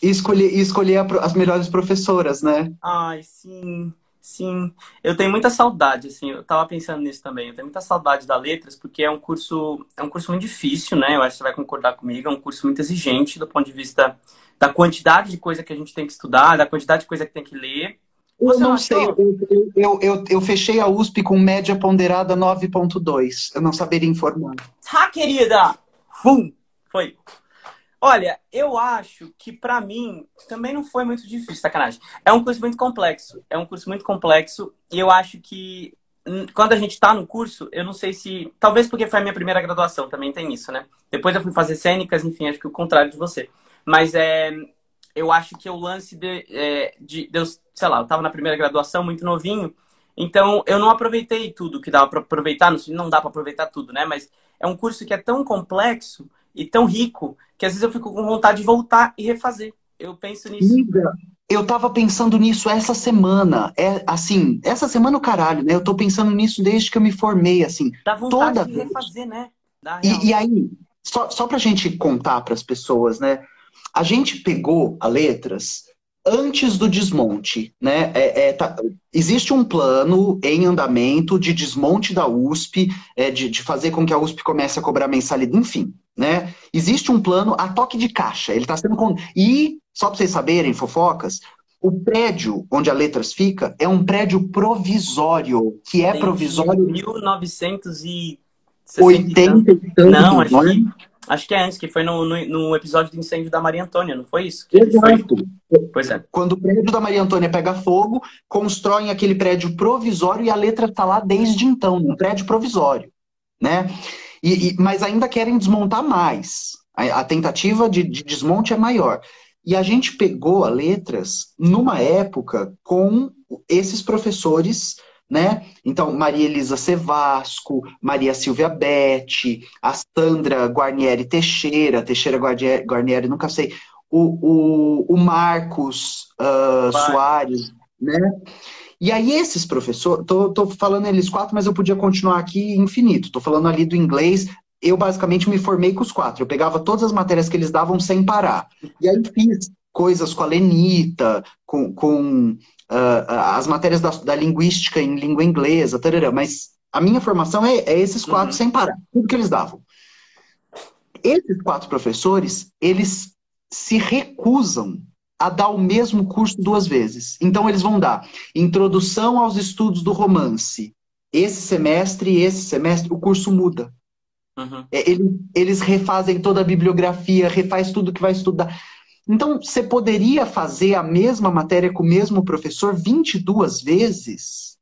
S1: E escolher, e escolher as melhores professoras, né?
S3: Ai, sim. Sim, eu tenho muita saudade, assim, eu tava pensando nisso também. Eu tenho muita saudade da Letras, porque é um curso, é um curso muito difícil, né? Eu acho que você vai concordar comigo, é um curso muito exigente do ponto de vista da quantidade de coisa que a gente tem que estudar, da quantidade de coisa que tem que ler.
S1: Você eu não sei, eu, eu, eu, eu, fechei a USP com média ponderada 9.2. Eu não saberia informar.
S3: Tá, querida! Fum! Foi. Olha, eu acho que para mim também não foi muito difícil, sacanagem. É um curso muito complexo. É um curso muito complexo e eu acho que quando a gente está no curso, eu não sei se. Talvez porque foi a minha primeira graduação, também tem isso, né? Depois eu fui fazer cênicas, enfim, acho que o contrário de você. Mas é, eu acho que o lance de, é, de. Sei lá, eu estava na primeira graduação, muito novinho, então eu não aproveitei tudo que dava para aproveitar, não dá para aproveitar tudo, né? Mas é um curso que é tão complexo e tão rico que às vezes eu fico com vontade de voltar e refazer. Eu penso nisso. Liga.
S1: Eu tava pensando nisso essa semana. É assim, essa semana o caralho, né? Eu tô pensando nisso desde que eu me formei, assim.
S3: Dá vontade toda de refazer, né?
S1: E, e, aí, só, só pra gente contar para as pessoas, né? A gente pegou a letras antes do desmonte, né? É, é, tá, existe um plano em andamento de desmonte da USP, é, de, de, fazer com que a USP comece a cobrar mensalidade, enfim, né? Existe um plano a toque de caixa. Ele está sendo e só para vocês saberem, fofocas, o prédio onde a Letras fica é um prédio provisório, que é Tem provisório.
S3: 1980
S1: Não,
S3: acho que Acho que é antes, que foi no, no, no, episódio do incêndio da Maria Antônia, não foi isso?
S1: Que Exato.
S3: Foi... Pois é.
S1: Quando o prédio da Maria Antônia pega fogo, constroem aquele prédio provisório e a letra está lá desde então, um prédio provisório. Né? E, e, mas ainda querem desmontar mais. A, a tentativa de, de desmonte é maior. E a gente pegou a letras numa época com esses professores né? Então, Maria Elisa Sevasco, Maria Silvia Betti, a Sandra Guarnieri Teixeira, Teixeira Guarnieri, Guarnieri nunca sei, o, o, o Marcos uh, Soares, né? E aí esses professores, tô, tô falando eles quatro, mas eu podia continuar aqui infinito. Tô falando ali do inglês, eu basicamente me formei com os quatro. Eu pegava todas as matérias que eles davam sem parar. E aí fiz coisas com a Lenita, com, com uh, as matérias da, da, linguística em língua inglesa, tarará, mas a minha formação é, é esses quatro uhum. sem parar, tudo que eles davam. Esses quatro professores, eles se recusam a dar o mesmo curso duas vezes. Então, eles vão dar introdução aos estudos do romance. Esse semestre e esse semestre, o curso muda. Uhum. É, eles, eles refazem toda a bibliografia, refaz tudo que vai estudar. Então, você poderia fazer a mesma matéria com o mesmo professor 22 vezes?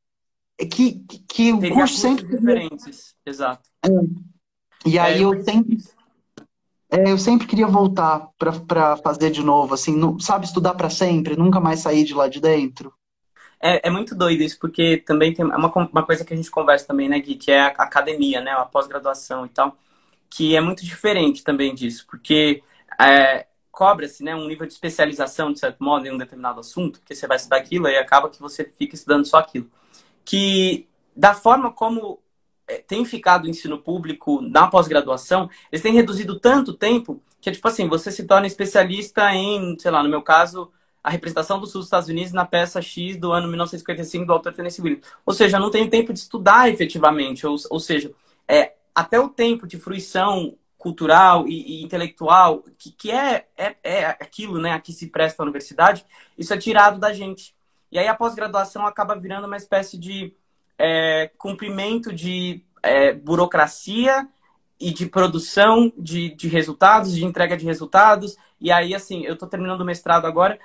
S1: É que, que, que o curso sempre.
S3: diferentes, exato.
S1: É. E aí é, eu, eu sempre. É, eu sempre queria voltar para fazer de novo, assim, não, sabe, estudar para sempre, nunca mais sair de lá de dentro.
S3: É, é muito doido isso, porque também tem uma, uma coisa que a gente conversa também, né, Gui, que é a academia, né, a pós-graduação e tal, que é muito diferente também disso, porque é, cobra-se né, um nível de especialização, de certo modo, em um determinado assunto, porque você vai estudar aquilo e acaba que você fica estudando só aquilo. Que, da forma como tem ficado o ensino público na pós-graduação, eles têm reduzido tanto tempo que, tipo assim, você se torna especialista em, sei lá, no meu caso, a representação do sul dos Estados Unidos na peça X do ano 1955 do autor Tennessee Williams. Ou seja, não tenho tempo de estudar efetivamente, ou, ou seja, é, até o tempo de fruição cultural e, e intelectual, que, que é, é, é, aquilo né, a que se presta a universidade, isso é tirado da gente. E aí a pós-graduação acaba virando uma espécie de é, cumprimento de é, burocracia e de produção de, de resultados, de entrega de resultados. E aí, assim, eu estou terminando o mestrado agora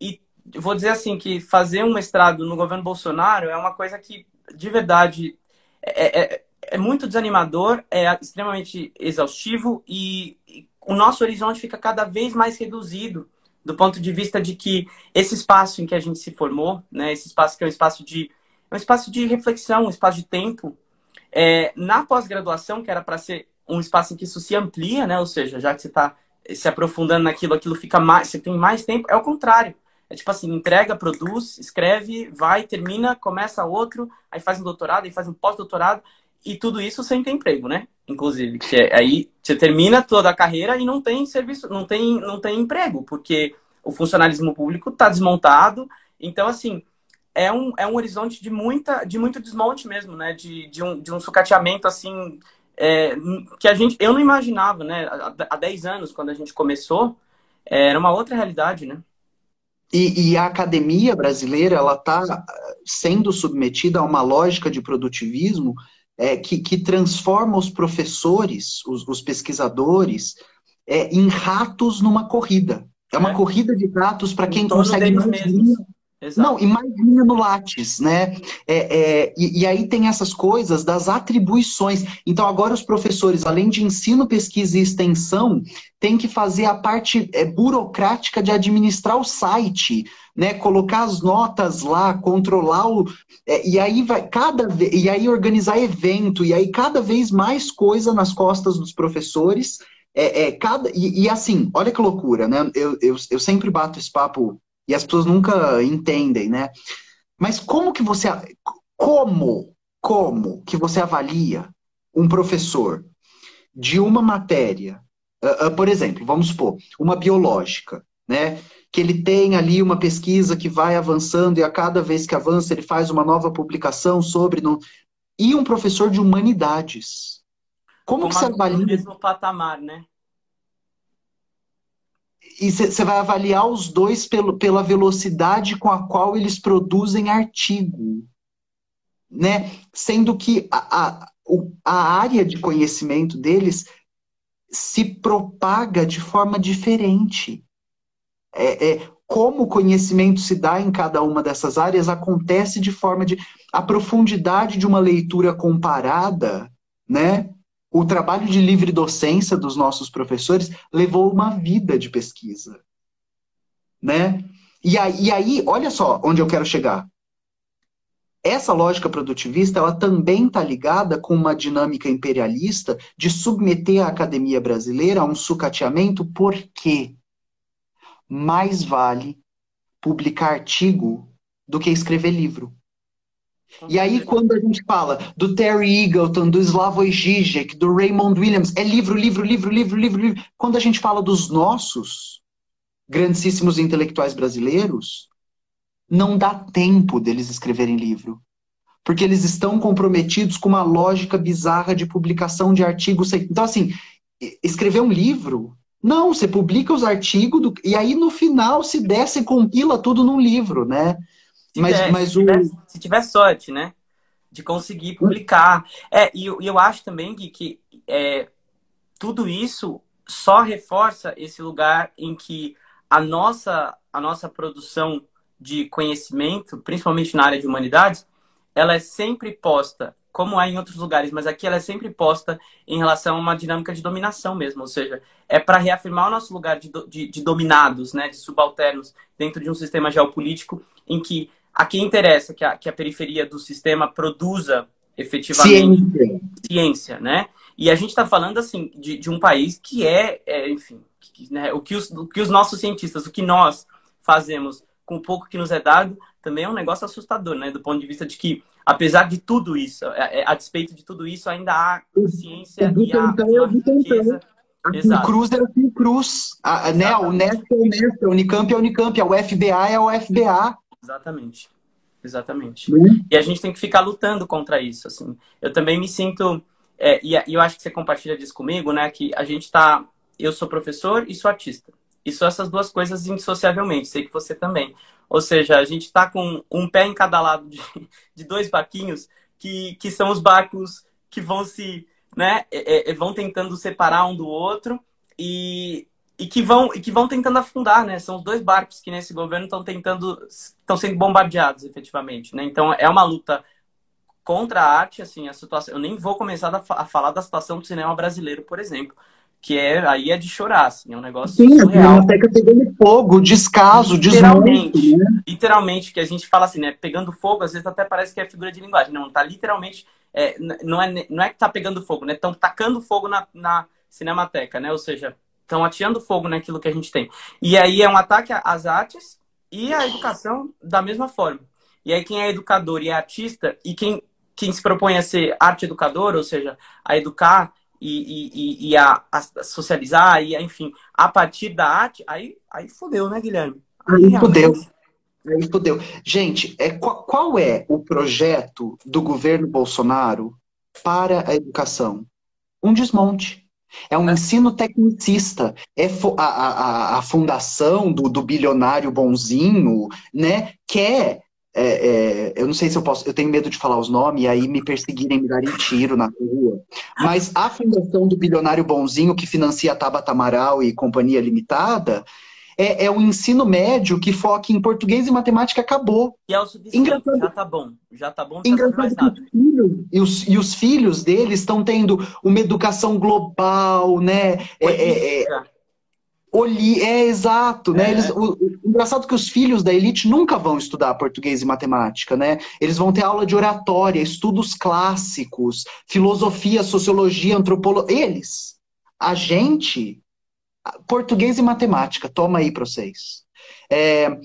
S3: e vou dizer assim que fazer um mestrado no governo Bolsonaro é uma coisa que, de verdade, é, é, é muito desanimador, é extremamente exaustivo e, e o nosso horizonte fica cada vez mais reduzido do ponto de vista de que esse espaço em que a gente se formou, né, esse espaço que é um espaço de é um espaço de reflexão, um espaço de tempo, é, na pós-graduação, que era para ser um espaço em que isso se amplia, né, ou seja, já que você está se aprofundando naquilo, aquilo fica mais, você tem mais tempo, é o contrário. É tipo assim, entrega, produz, escreve, vai, termina, começa outro, aí faz um doutorado, aí faz um pós-doutorado, e tudo isso sem ter emprego, né? Inclusive, que é, aí você termina toda a carreira e não tem serviço, não tem, não tem emprego, porque o funcionalismo público está desmontado. Então, assim, é um, é um horizonte de, muita, de muito desmonte mesmo, né? De, de, um, de um sucateamento, assim, é, que a gente, eu não imaginava, né? Há 10 anos, quando a gente começou, era uma outra realidade, né?
S1: E, e, a academia brasileira ela está sendo submetida a uma lógica de produtivismo é, que, que, transforma os professores, os, os pesquisadores, é, em ratos numa corrida. É uma é. corrida de ratos para quem consegue mais não, e mais linha no Lattes, né? É, é, e, e, aí tem essas coisas das atribuições. Então, agora os professores, além de ensino, pesquisa e extensão, têm que fazer a parte é, burocrática de administrar o site, né? Colocar as notas lá, controlar o. É, e aí vai cada e aí organizar evento, e aí cada vez mais coisa nas costas dos professores. É, é, cada, e, e, assim, olha que loucura, né? Eu, eu, eu sempre bato esse papo e as pessoas nunca entendem, né? Mas como que você. Como? Como que você avalia um professor de uma matéria, uh, uh, por exemplo, vamos supor, uma biológica, né? Que ele tem ali uma pesquisa que vai avançando e a cada vez que avança ele faz uma nova publicação sobre. No... E um professor de humanidades. Como, Como que você avalia? No
S3: mesmo patamar, né?
S1: E você vai avaliar os dois pelo, pela velocidade com a qual eles produzem artigo. Né? Sendo que a, a, a área de conhecimento deles se propaga de forma diferente. É, é, como o conhecimento se dá em cada uma dessas áreas acontece de forma de. A profundidade de uma leitura comparada, né? O trabalho de livre docência dos nossos professores levou uma vida de pesquisa. Né? E aí, e aí, olha só onde eu quero chegar. Essa lógica produtivista, ela também está ligada com uma dinâmica imperialista de submeter a academia brasileira a um sucateamento, porque mais vale publicar artigo do que escrever livro. E aí, quando a gente fala do Terry Eagleton, do Slavoj Žižek, do Raymond Williams, é livro, livro, livro, livro, livro, livro. Quando a gente fala dos nossos grandíssimos intelectuais brasileiros, não dá tempo deles escreverem livro. Porque eles estão comprometidos com uma lógica bizarra de publicação de artigos. Então, assim, escrever um livro. Não, você publica os artigos do... e aí no final se desce e compila tudo num livro, né?
S3: Se mas, der, mas se, tiver, o... se tiver sorte, né? De conseguir publicar. É, e, e eu acho também que, que é, tudo isso só reforça esse lugar em que a nossa, a nossa produção de conhecimento, principalmente na área de humanidades, ela é sempre posta, como é em outros lugares, mas aqui ela é sempre posta em relação a uma dinâmica de dominação mesmo, ou seja, é para reafirmar o nosso lugar de, de, de, dominados, né, de subalternos, dentro de um sistema geopolítico em que a quem interessa que a, que a periferia do sistema produza efetivamente ciência, ciência né? E a gente está falando assim de, de, um país que é, é enfim, que, né, o, que os, o que os nossos cientistas, o que nós fazemos com o pouco que nos é dado, também é um negócio assustador, né? Do ponto de vista de que, apesar de tudo isso, a, é, é, a despeito de tudo isso, ainda há ciência e há uma riqueza Exato.
S1: Cruz é a Cruz. A, né? A
S3: Exatamente.
S1: Unesp é a Unesp, a Unicamp é a Unicamp, a UFBA é a UFBA.
S3: Exatamente. Exatamente.
S1: Né?
S3: E a gente tem que ficar lutando contra isso, assim. Eu também me sinto, é, e, eu acho que você compartilha disso comigo, né? Que a gente tá, eu sou professor e sou artista. E são essas duas coisas indissociavelmente, sei que você também. Ou seja, a gente tá com um pé em cada lado de, <laughs> de dois barquinhos, que, que são os barcos que vão se, né? é, é, vão tentando separar um do outro e, e que vão e que vão tentando afundar, né? São os dois barcos que nesse governo estão tentando estão sendo bombardeados, efetivamente, né? Então é uma luta contra a arte, assim, a situação. Eu nem vou começar a, fa- a falar da situação do cinema brasileiro, por exemplo, que é aí é de chorar, assim, é um negócio
S1: Sim, a
S3: surreal.
S1: Cinemateca pegando fogo, descaso,
S3: Literalmente.
S1: desmonte, né?
S3: Literalmente, que a gente fala assim, né? Pegando fogo, às vezes até parece que é figura de linguagem. Não, tá literalmente. é, não, é, não é que tá pegando fogo, né? Estão tacando fogo na, na cinemateca, né? Ou seja, estão ateando fogo naquilo que a gente tem. E aí é um ataque às artes e à educação da mesma forma. E aí quem é educador e é artista, e quem, quem se propõe a ser arte educador, ou seja, a educar e, e, e- a, a socializar, e enfim, a partir da arte, aí, aí fodeu, né, Guilherme?
S1: Aí
S3: realmente-
S1: fudeu. Aí fudeu. Gente, é, qual, qual é o projeto do governo Bolsonaro para a educação? Um desmonte. É um ensino tecnicista. É a, a- a fundação do, do bilionário bonzinho, né? Quer. é, é, eu não sei se eu posso, eu tenho medo de falar os nomes e aí me perseguirem, me darem tiro na rua. Mas a fundação do bilionário bonzinho que financia a Tabata Amaral e Companhia Limitada é, é o ensino médio que foca em português e matemática acabou.
S3: E é o suficiente,
S1: Engraçado-
S3: já tá bom. Já tá bom, fazer mais nada.
S1: os filhos, e os, e os filhos deles estão tendo uma educação global, né? É, é, é, oli- é exato, né?
S3: É.
S1: Eles, o, o- engraçado que os filhos da elite nunca vão estudar português e matemática, né? Eles vão ter aula de oratória, estudos clássicos, filosofia, sociologia, antropologia. Eles. A gente, português e matemática, toma aí para vocês. É,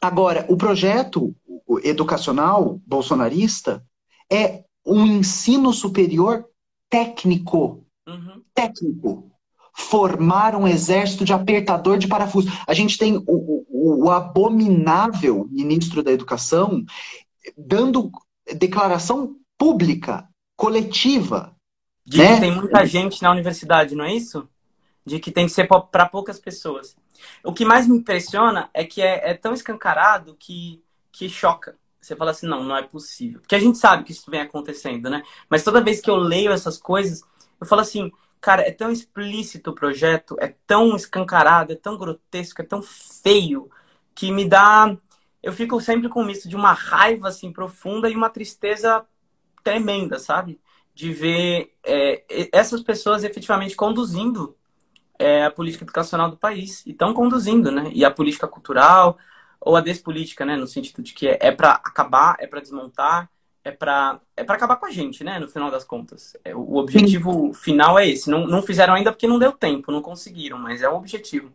S1: agora, o projeto educacional bolsonarista é um ensino superior técnico
S3: Uhum.
S1: técnico. Formar um exército de apertador de parafuso. A gente tem o, o- o abominável ministro da Educação dando declaração pública, coletiva.
S3: De
S1: Né?
S3: que tem muita gente na universidade, não é isso? De que tem que ser para poucas pessoas. O que mais me impressiona é que é, é tão escancarado que, que choca. Você fala assim, não, não é possível. Porque a gente sabe que isso vem acontecendo, né? Mas toda vez que eu leio essas coisas, eu falo assim, cara, é tão explícito o projeto, é tão escancarado, é tão grotesco, é tão feio, que me dá. Eu fico sempre com misto de uma raiva assim profunda e uma tristeza tremenda, sabe? De ver é, essas pessoas efetivamente conduzindo é, a política educacional do país. E estão conduzindo, né? E a política cultural, ou a despolítica, né? No sentido de que é, é para acabar, é para desmontar, é para é para acabar com a gente, né? No final das contas. É, o objetivo final é esse. Não, não fizeram ainda porque não deu tempo, não conseguiram, mas é o objetivo.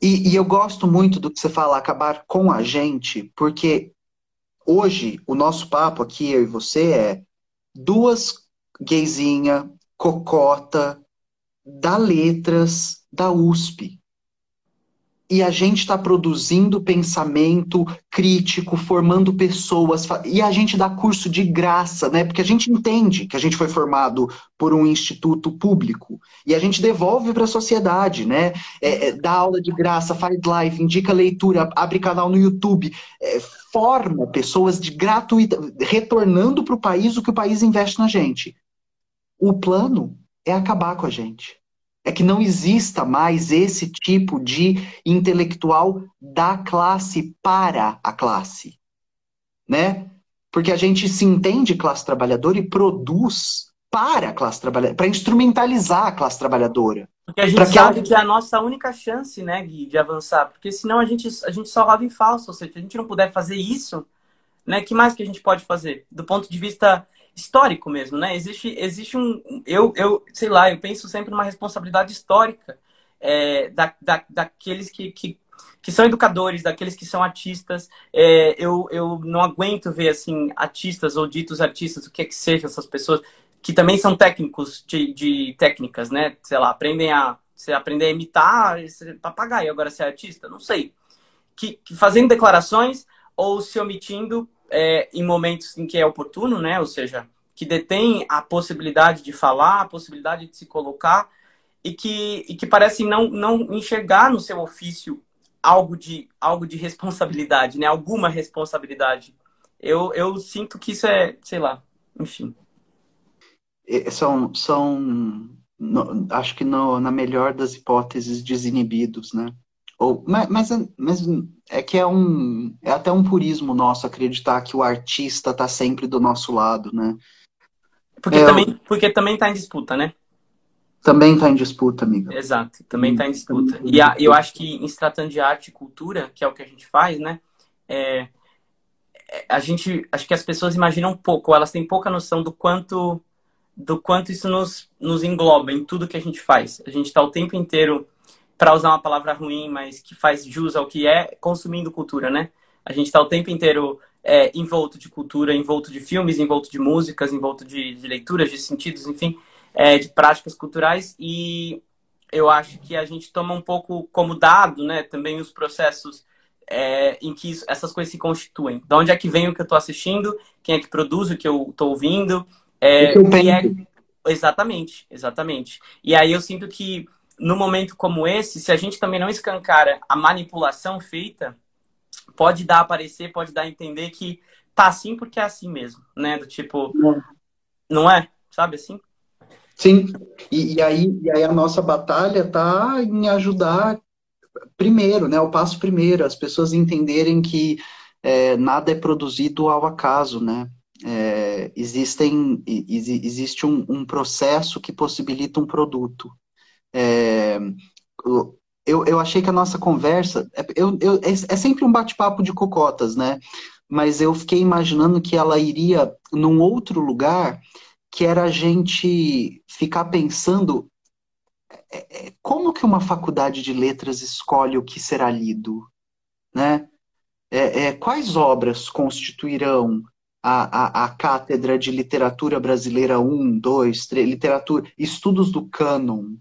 S1: E, e eu gosto muito do que você fala, acabar com a gente, porque hoje o nosso papo aqui, eu e você, é duas gaysinha, cocota, da letras, da USP. E a gente está produzindo pensamento crítico, formando pessoas, e a gente dá curso de graça, né? Porque a gente entende que a gente foi formado por um instituto público e a gente devolve para a sociedade, né? É, é, dá aula de graça, faz live, indica leitura, abre canal no YouTube, é, forma pessoas de gratuita, retornando para o país o que o país investe na gente. O plano é acabar com a gente. É que não exista mais esse tipo de intelectual da classe para a classe, né? Porque a gente se entende classe trabalhadora e produz para a classe trabalhadora, para instrumentalizar a classe trabalhadora.
S3: Porque a gente
S1: que
S3: sabe
S1: ela-
S3: que é a nossa única chance, né, Gui, de avançar. Porque senão a gente, a gente só roda em falso. Ou seja, se a gente não puder fazer isso, né, que mais que a gente pode fazer? Do ponto de vista histórico mesmo, né? Existe, existe um... Eu, eu, sei lá, eu penso sempre numa responsabilidade histórica é, da, da, daqueles que, que, que são educadores, daqueles que são artistas. É, eu, eu não aguento ver, assim, artistas ou ditos artistas, o que é que seja essas pessoas, que também são técnicos de, de técnicas, né? Sei lá, aprendem a Você aprender a imitar papagaio, agora você é artista? Não sei. Que, que fazendo declarações ou se omitindo é, em momentos em que é oportuno, né? Ou seja, que detém a possibilidade de falar, a possibilidade de se colocar e que, e que parecem não, não enxergar no seu ofício algo de, algo de responsabilidade, né? Alguma responsabilidade. Eu, eu sinto que isso é, sei lá, enfim.
S1: São, são no, acho que no, na melhor das hipóteses, desinibidos, né? Ou, mas, mas, mas, é que é um é até um purismo nosso acreditar que o artista está sempre do nosso lado, né?
S3: Porque, é, também, porque também está em disputa, né?
S1: Também está em disputa, amiga.
S3: Exato, também está em disputa. E a, eu acho que em se tratando de arte e cultura, que é o que a gente faz, né? É, é a gente, acho que as pessoas imaginam pouco, elas têm pouca noção do quanto, do quanto isso nos, nos engloba em tudo que a gente faz. A gente está o tempo inteiro, para usar uma palavra ruim, mas que faz jus ao que é, consumindo cultura, né? A gente está o tempo inteiro é, envolto de cultura, envolto de filmes, envolto de músicas, envolto de, de leituras, de sentidos, enfim é, de práticas culturais e eu acho que a gente toma um pouco como dado, né, também os processos é, em que isso, essas coisas se constituem. De onde é que vem o que eu estou assistindo, quem é que produz o que eu estou ouvindo. É, é... Exatamente, exatamente. E aí eu sinto que no momento como esse, se a gente também não escancara a manipulação feita, pode dar a aparecer, pode dar a entender que tá assim porque é assim mesmo, né? Do tipo, não é? Sabe assim?
S1: Sim, e, e, aí, e aí a nossa batalha está em ajudar primeiro, né? O passo primeiro, as pessoas entenderem que é, nada é produzido ao acaso, né? É, existem, existe um, um, processo que possibilita um produto. É, eu, eu achei que a nossa conversa é, eu, eu, é, é sempre um bate-papo de cocotas, né? Mas eu fiquei imaginando que ela iria num outro lugar que era a gente ficar pensando é, como que uma faculdade de letras escolhe o que será lido, né? É, é, quais obras constituirão a, a, a, cátedra de literatura brasileira 1, 2, 3, literatura, estudos do cânon,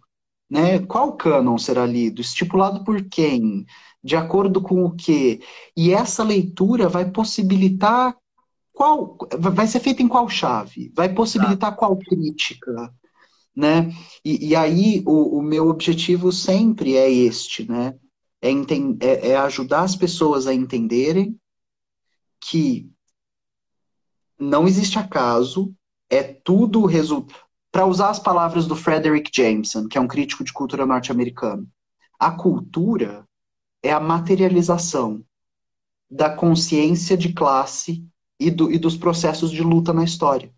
S1: né? Qual cânon será lido? Estipulado por quem? De acordo com o quê? E essa leitura vai possibilitar qual vai ser feita em qual chave? Vai possibilitar qual crítica? Né? E, e aí o, o, meu objetivo sempre é este, né? É, é, é ajudar as pessoas a entenderem que não existe acaso, é tudo resultado. Para usar as palavras do Frederick Jameson, que é um crítico de cultura norte-americano, a cultura é a materialização da consciência de classe e, do, e dos processos de luta na história.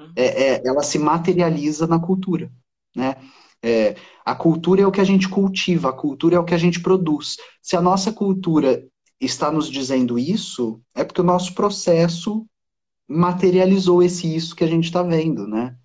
S1: Uhum. É, é, ela se materializa na cultura. Né? É, a cultura é o que a gente cultiva, a cultura é o que a gente produz. Se a nossa cultura está nos dizendo isso, é porque o nosso processo materializou esse isso que a gente está vendo, né?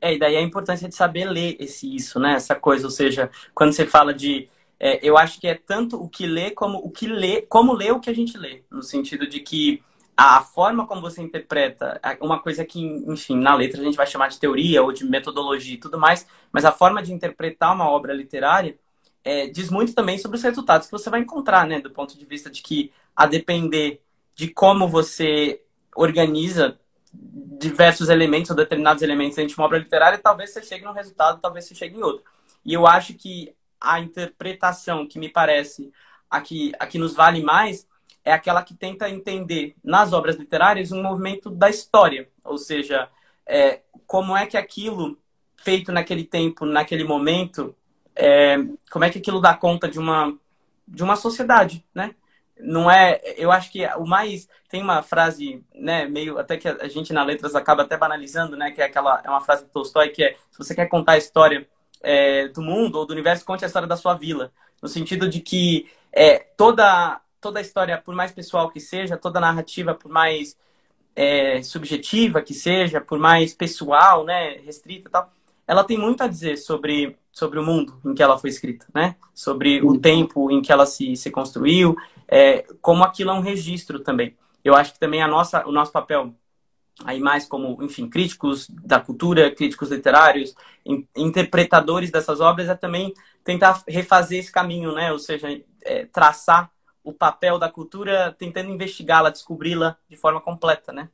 S3: É, e daí a importância de saber ler esse isso, né? Essa coisa, ou seja, quando você fala de. É, eu acho que é tanto o que lê como o que lê, como lê o que a gente lê. No sentido de que a forma como você interpreta, uma coisa que, enfim, na letra a gente vai chamar de teoria ou de metodologia e tudo mais, mas a forma de interpretar uma obra literária é, diz muito também sobre os resultados que você vai encontrar, né? Do ponto de vista de que, a depender de como você organiza diversos elementos ou determinados elementos dentro de uma obra literária, talvez você chegue num resultado, talvez você chegue em outro. E eu acho que a interpretação que me parece aqui, aqui nos vale mais é aquela que tenta entender nas obras literárias um movimento da história, ou seja, é, como é que aquilo feito naquele tempo, naquele momento, é, como é que aquilo dá conta de uma de uma sociedade, né? Não é, eu acho que o mais tem uma frase, né, meio até que a gente na letras acaba até banalizando, né, que é aquela é uma frase de Tolstói que é se você quer contar a história é, do mundo ou do universo, conte a história da sua vila, no sentido de que é, toda toda a história, por mais pessoal que seja, toda narrativa, por mais é, subjetiva que seja, por mais pessoal, né, restrita e tal, ela tem muito a dizer sobre, sobre o mundo em que ela foi escrita, né? Sobre o tempo em que ela se, se construiu, é, como aquilo é um registro também. Eu acho que também a nossa, o nosso papel aí mais como, enfim, críticos da cultura, críticos literários, in, interpretadores dessas obras, é também tentar refazer esse caminho, né? Ou seja, é, traçar o papel da cultura, tentando investigá-la, descobri-la de forma completa, né?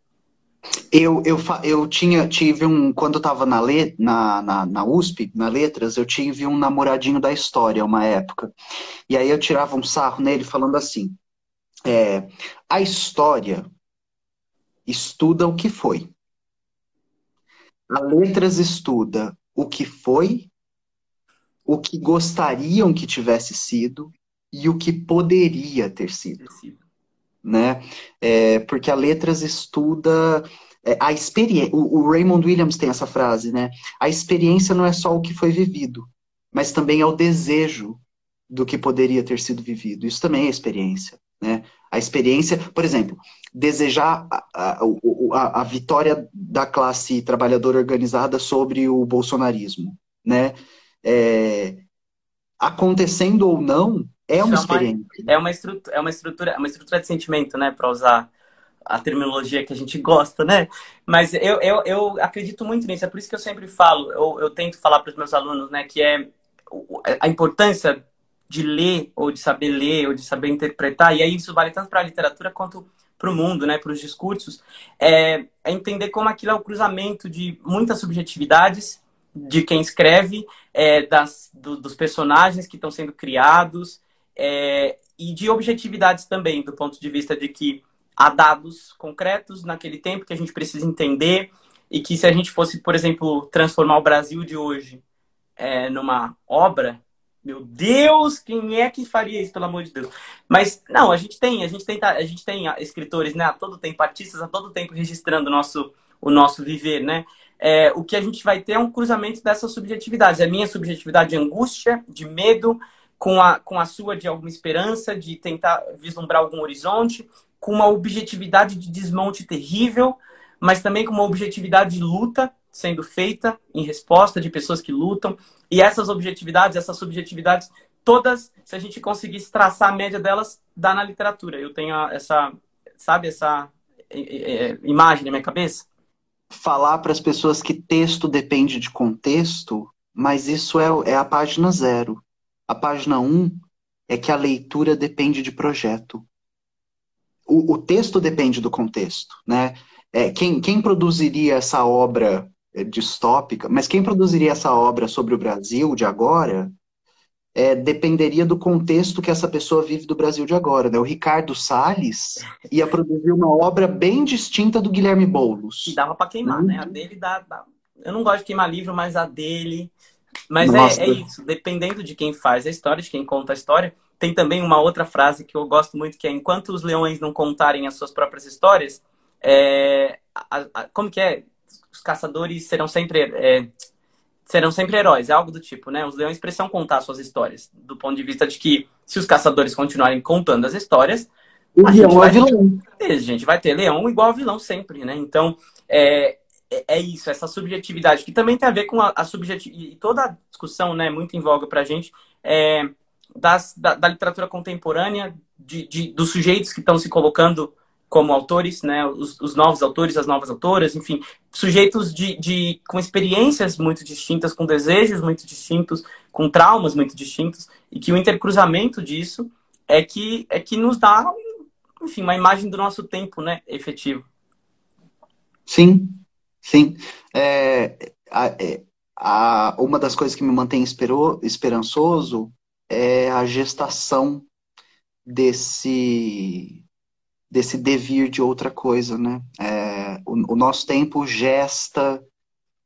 S1: Eu, eu, eu tinha, tive um. Quando eu estava na, na, na, na USP, na Letras, eu tive um namoradinho da história uma época. E aí eu tirava um sarro nele falando assim: é, a história estuda o que foi. A Letras estuda o que foi, o que gostariam que tivesse sido e o que poderia ter sido. Né? É, porque a Letras estuda é, a experiência. O, o Raymond Williams tem essa frase, né? A experiência não é só o que foi vivido, mas também é o desejo do que poderia ter sido vivido. Isso também é experiência. Né? A experiência, por exemplo, desejar a, a, a, vitória da classe trabalhadora organizada sobre o bolsonarismo, né? É, acontecendo ou não, é uma experiência.
S3: É uma, estrutura, é uma estrutura, é uma estrutura de sentimento, né? Para usar a terminologia que a gente gosta, né? Mas eu, eu, eu acredito muito nisso, é por isso que eu sempre falo, eu, eu tento falar para os meus alunos, né, que é a importância de ler, ou de saber ler, ou de saber interpretar, e aí isso vale tanto para a literatura quanto para o mundo, né, para os discursos, é, é, entender como aquilo é o cruzamento de muitas subjetividades de quem escreve, é, das, do, dos personagens que estão sendo criados, é, e de objetividades também, do ponto de vista de que há dados concretos naquele tempo que a gente precisa entender, e que se a gente fosse, por exemplo, transformar o Brasil de hoje é, numa obra, meu Deus, quem é que faria isso, pelo amor de Deus? Mas não, a gente tem, a gente tem, a gente tem escritores, né, a todo tempo, artistas a todo tempo registrando o nosso, o nosso viver, né? É, o que a gente vai ter é um cruzamento dessas subjetividades. A minha subjetividade de angústia, de medo, com a, com a sua de alguma esperança, de tentar vislumbrar algum horizonte, com uma objetividade de desmonte terrível, mas também com uma objetividade de luta, sendo feita em resposta de pessoas que lutam. E essas objetividades, essas subjetividades, todas, se a gente conseguisse traçar a média delas, dá na literatura. Eu tenho essa, sabe, essa é, é, imagem na minha cabeça.
S1: Falar para as pessoas que texto depende de contexto, mas isso é, é a página zero. A página um é que a leitura depende de projeto. O, o texto depende do contexto, né? É, quem, quem produziria essa obra é, distópica, mas quem produziria essa obra sobre o Brasil de agora é, dependeria do contexto que essa pessoa vive do Brasil de agora. Né? O Ricardo Salles ia produzir uma obra bem distinta do Guilherme Boulos.
S3: E dava para queimar, né? A uhum. dele dá, dá, Eu não gosto de queimar livro, mas a dele. Mas é, é, isso, dependendo de quem faz a história, de quem conta a história. Tem também uma outra frase que eu gosto muito, que é enquanto os leões não contarem as suas próprias histórias, é, a, a, como que é? os caçadores serão sempre é, serão sempre heróis, é algo do tipo, né? Os leões precisam contar suas histórias, do ponto de vista de que se os caçadores continuarem contando as histórias,
S1: o a gente, vai, é vilão.
S3: a gente vai ter leão igual vilão sempre, né? Então, é, é, é isso, essa subjetividade, que também tem a ver com a, a subjetividade, e toda a discussão, né, muito em voga pra gente, é, das, da, da literatura contemporânea, de, de, dos sujeitos que estão se colocando como autores, né, os, os, novos autores, as novas autoras, enfim, sujeitos de, de, com experiências muito distintas, com desejos muito distintos, com traumas muito distintos, e que o intercruzamento disso é que, é que nos dá, enfim, uma imagem do nosso tempo, né, efetivo.
S1: Sim, sim. É, a, é, a, uma das coisas que me mantém esperou, esperançoso é a gestação desse desse devir de outra coisa, né? É, o, o, nosso tempo gesta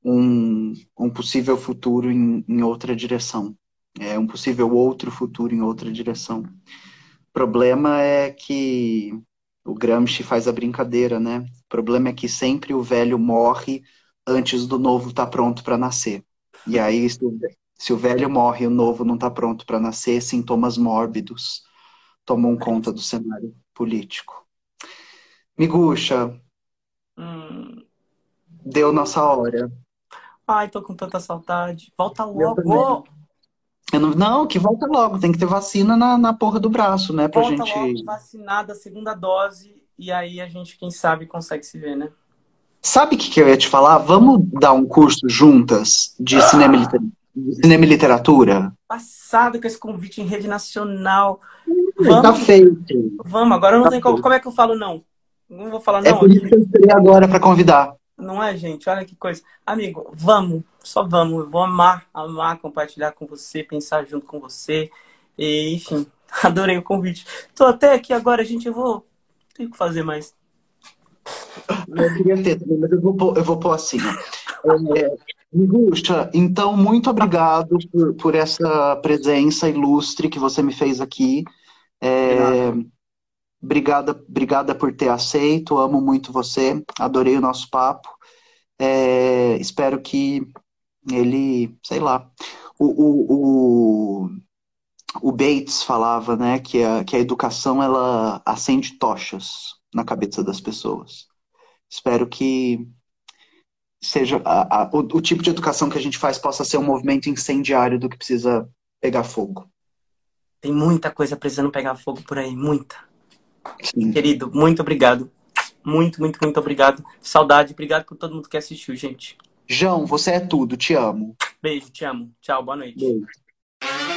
S1: um, um possível futuro em, em, outra direção, é um possível outro futuro em outra direção. O problema é que o Gramsci faz a brincadeira, né? O problema é que sempre o velho morre antes do novo estar tá pronto para nascer. E aí, se o, se o velho morre e o novo não está pronto para nascer, sintomas mórbidos tomam conta do cenário político. Miguxa, hum. deu nossa hora.
S3: Ai, tô com tanta saudade. Volta logo.
S1: Eu não, não, que volta logo. Tem que ter vacina na, na porra do braço, né? Pra
S3: volta
S1: gente.
S3: Logo, vacinada, segunda dose. E aí a gente, quem sabe, consegue se ver, né?
S1: Sabe o que, que eu ia te falar? Vamos dar um curso juntas de cinema, e liter- de cinema e literatura?
S3: Passado com esse convite em rede nacional.
S1: Tá
S3: Vamos,
S1: feito.
S3: vamos. Agora não
S1: Tá
S3: tem como.
S1: feito.
S3: Como é que eu falo não? Não vou falar
S1: É
S3: não
S1: por isso que eu esperei agora pra convidar.
S3: Não é, gente? Olha que coisa. Amigo, vamos. Só vamos. Eu vou amar, amar compartilhar com você, pensar junto com você. E, enfim, <laughs> adorei o convite. Tô até aqui agora, gente. Eu vou. Tenho que fazer mais.
S1: Eu queria ter mas eu vou pôr, eu vou pôr assim. É, então, muito obrigado por, por essa presença ilustre que você me fez aqui. É, obrigada, obrigada por ter aceito, amo muito você, adorei o nosso papo. É, espero que ele, sei lá, o, o, o, o Bates falava, né, que a, que a educação ela acende tochas na cabeça das pessoas. Espero que seja a- a- o, o tipo de educação que a gente faz possa ser um movimento incendiário do que precisa pegar fogo.
S3: Tem muita coisa precisando pegar fogo por aí. Muita.
S1: Sim.
S3: Querido, muito obrigado. Muito, muito, muito obrigado. Saudade. Obrigado por todo mundo que assistiu, gente.
S1: João, você é tudo. Te amo.
S3: Beijo, te amo. Tchau, boa noite.
S1: Beijo.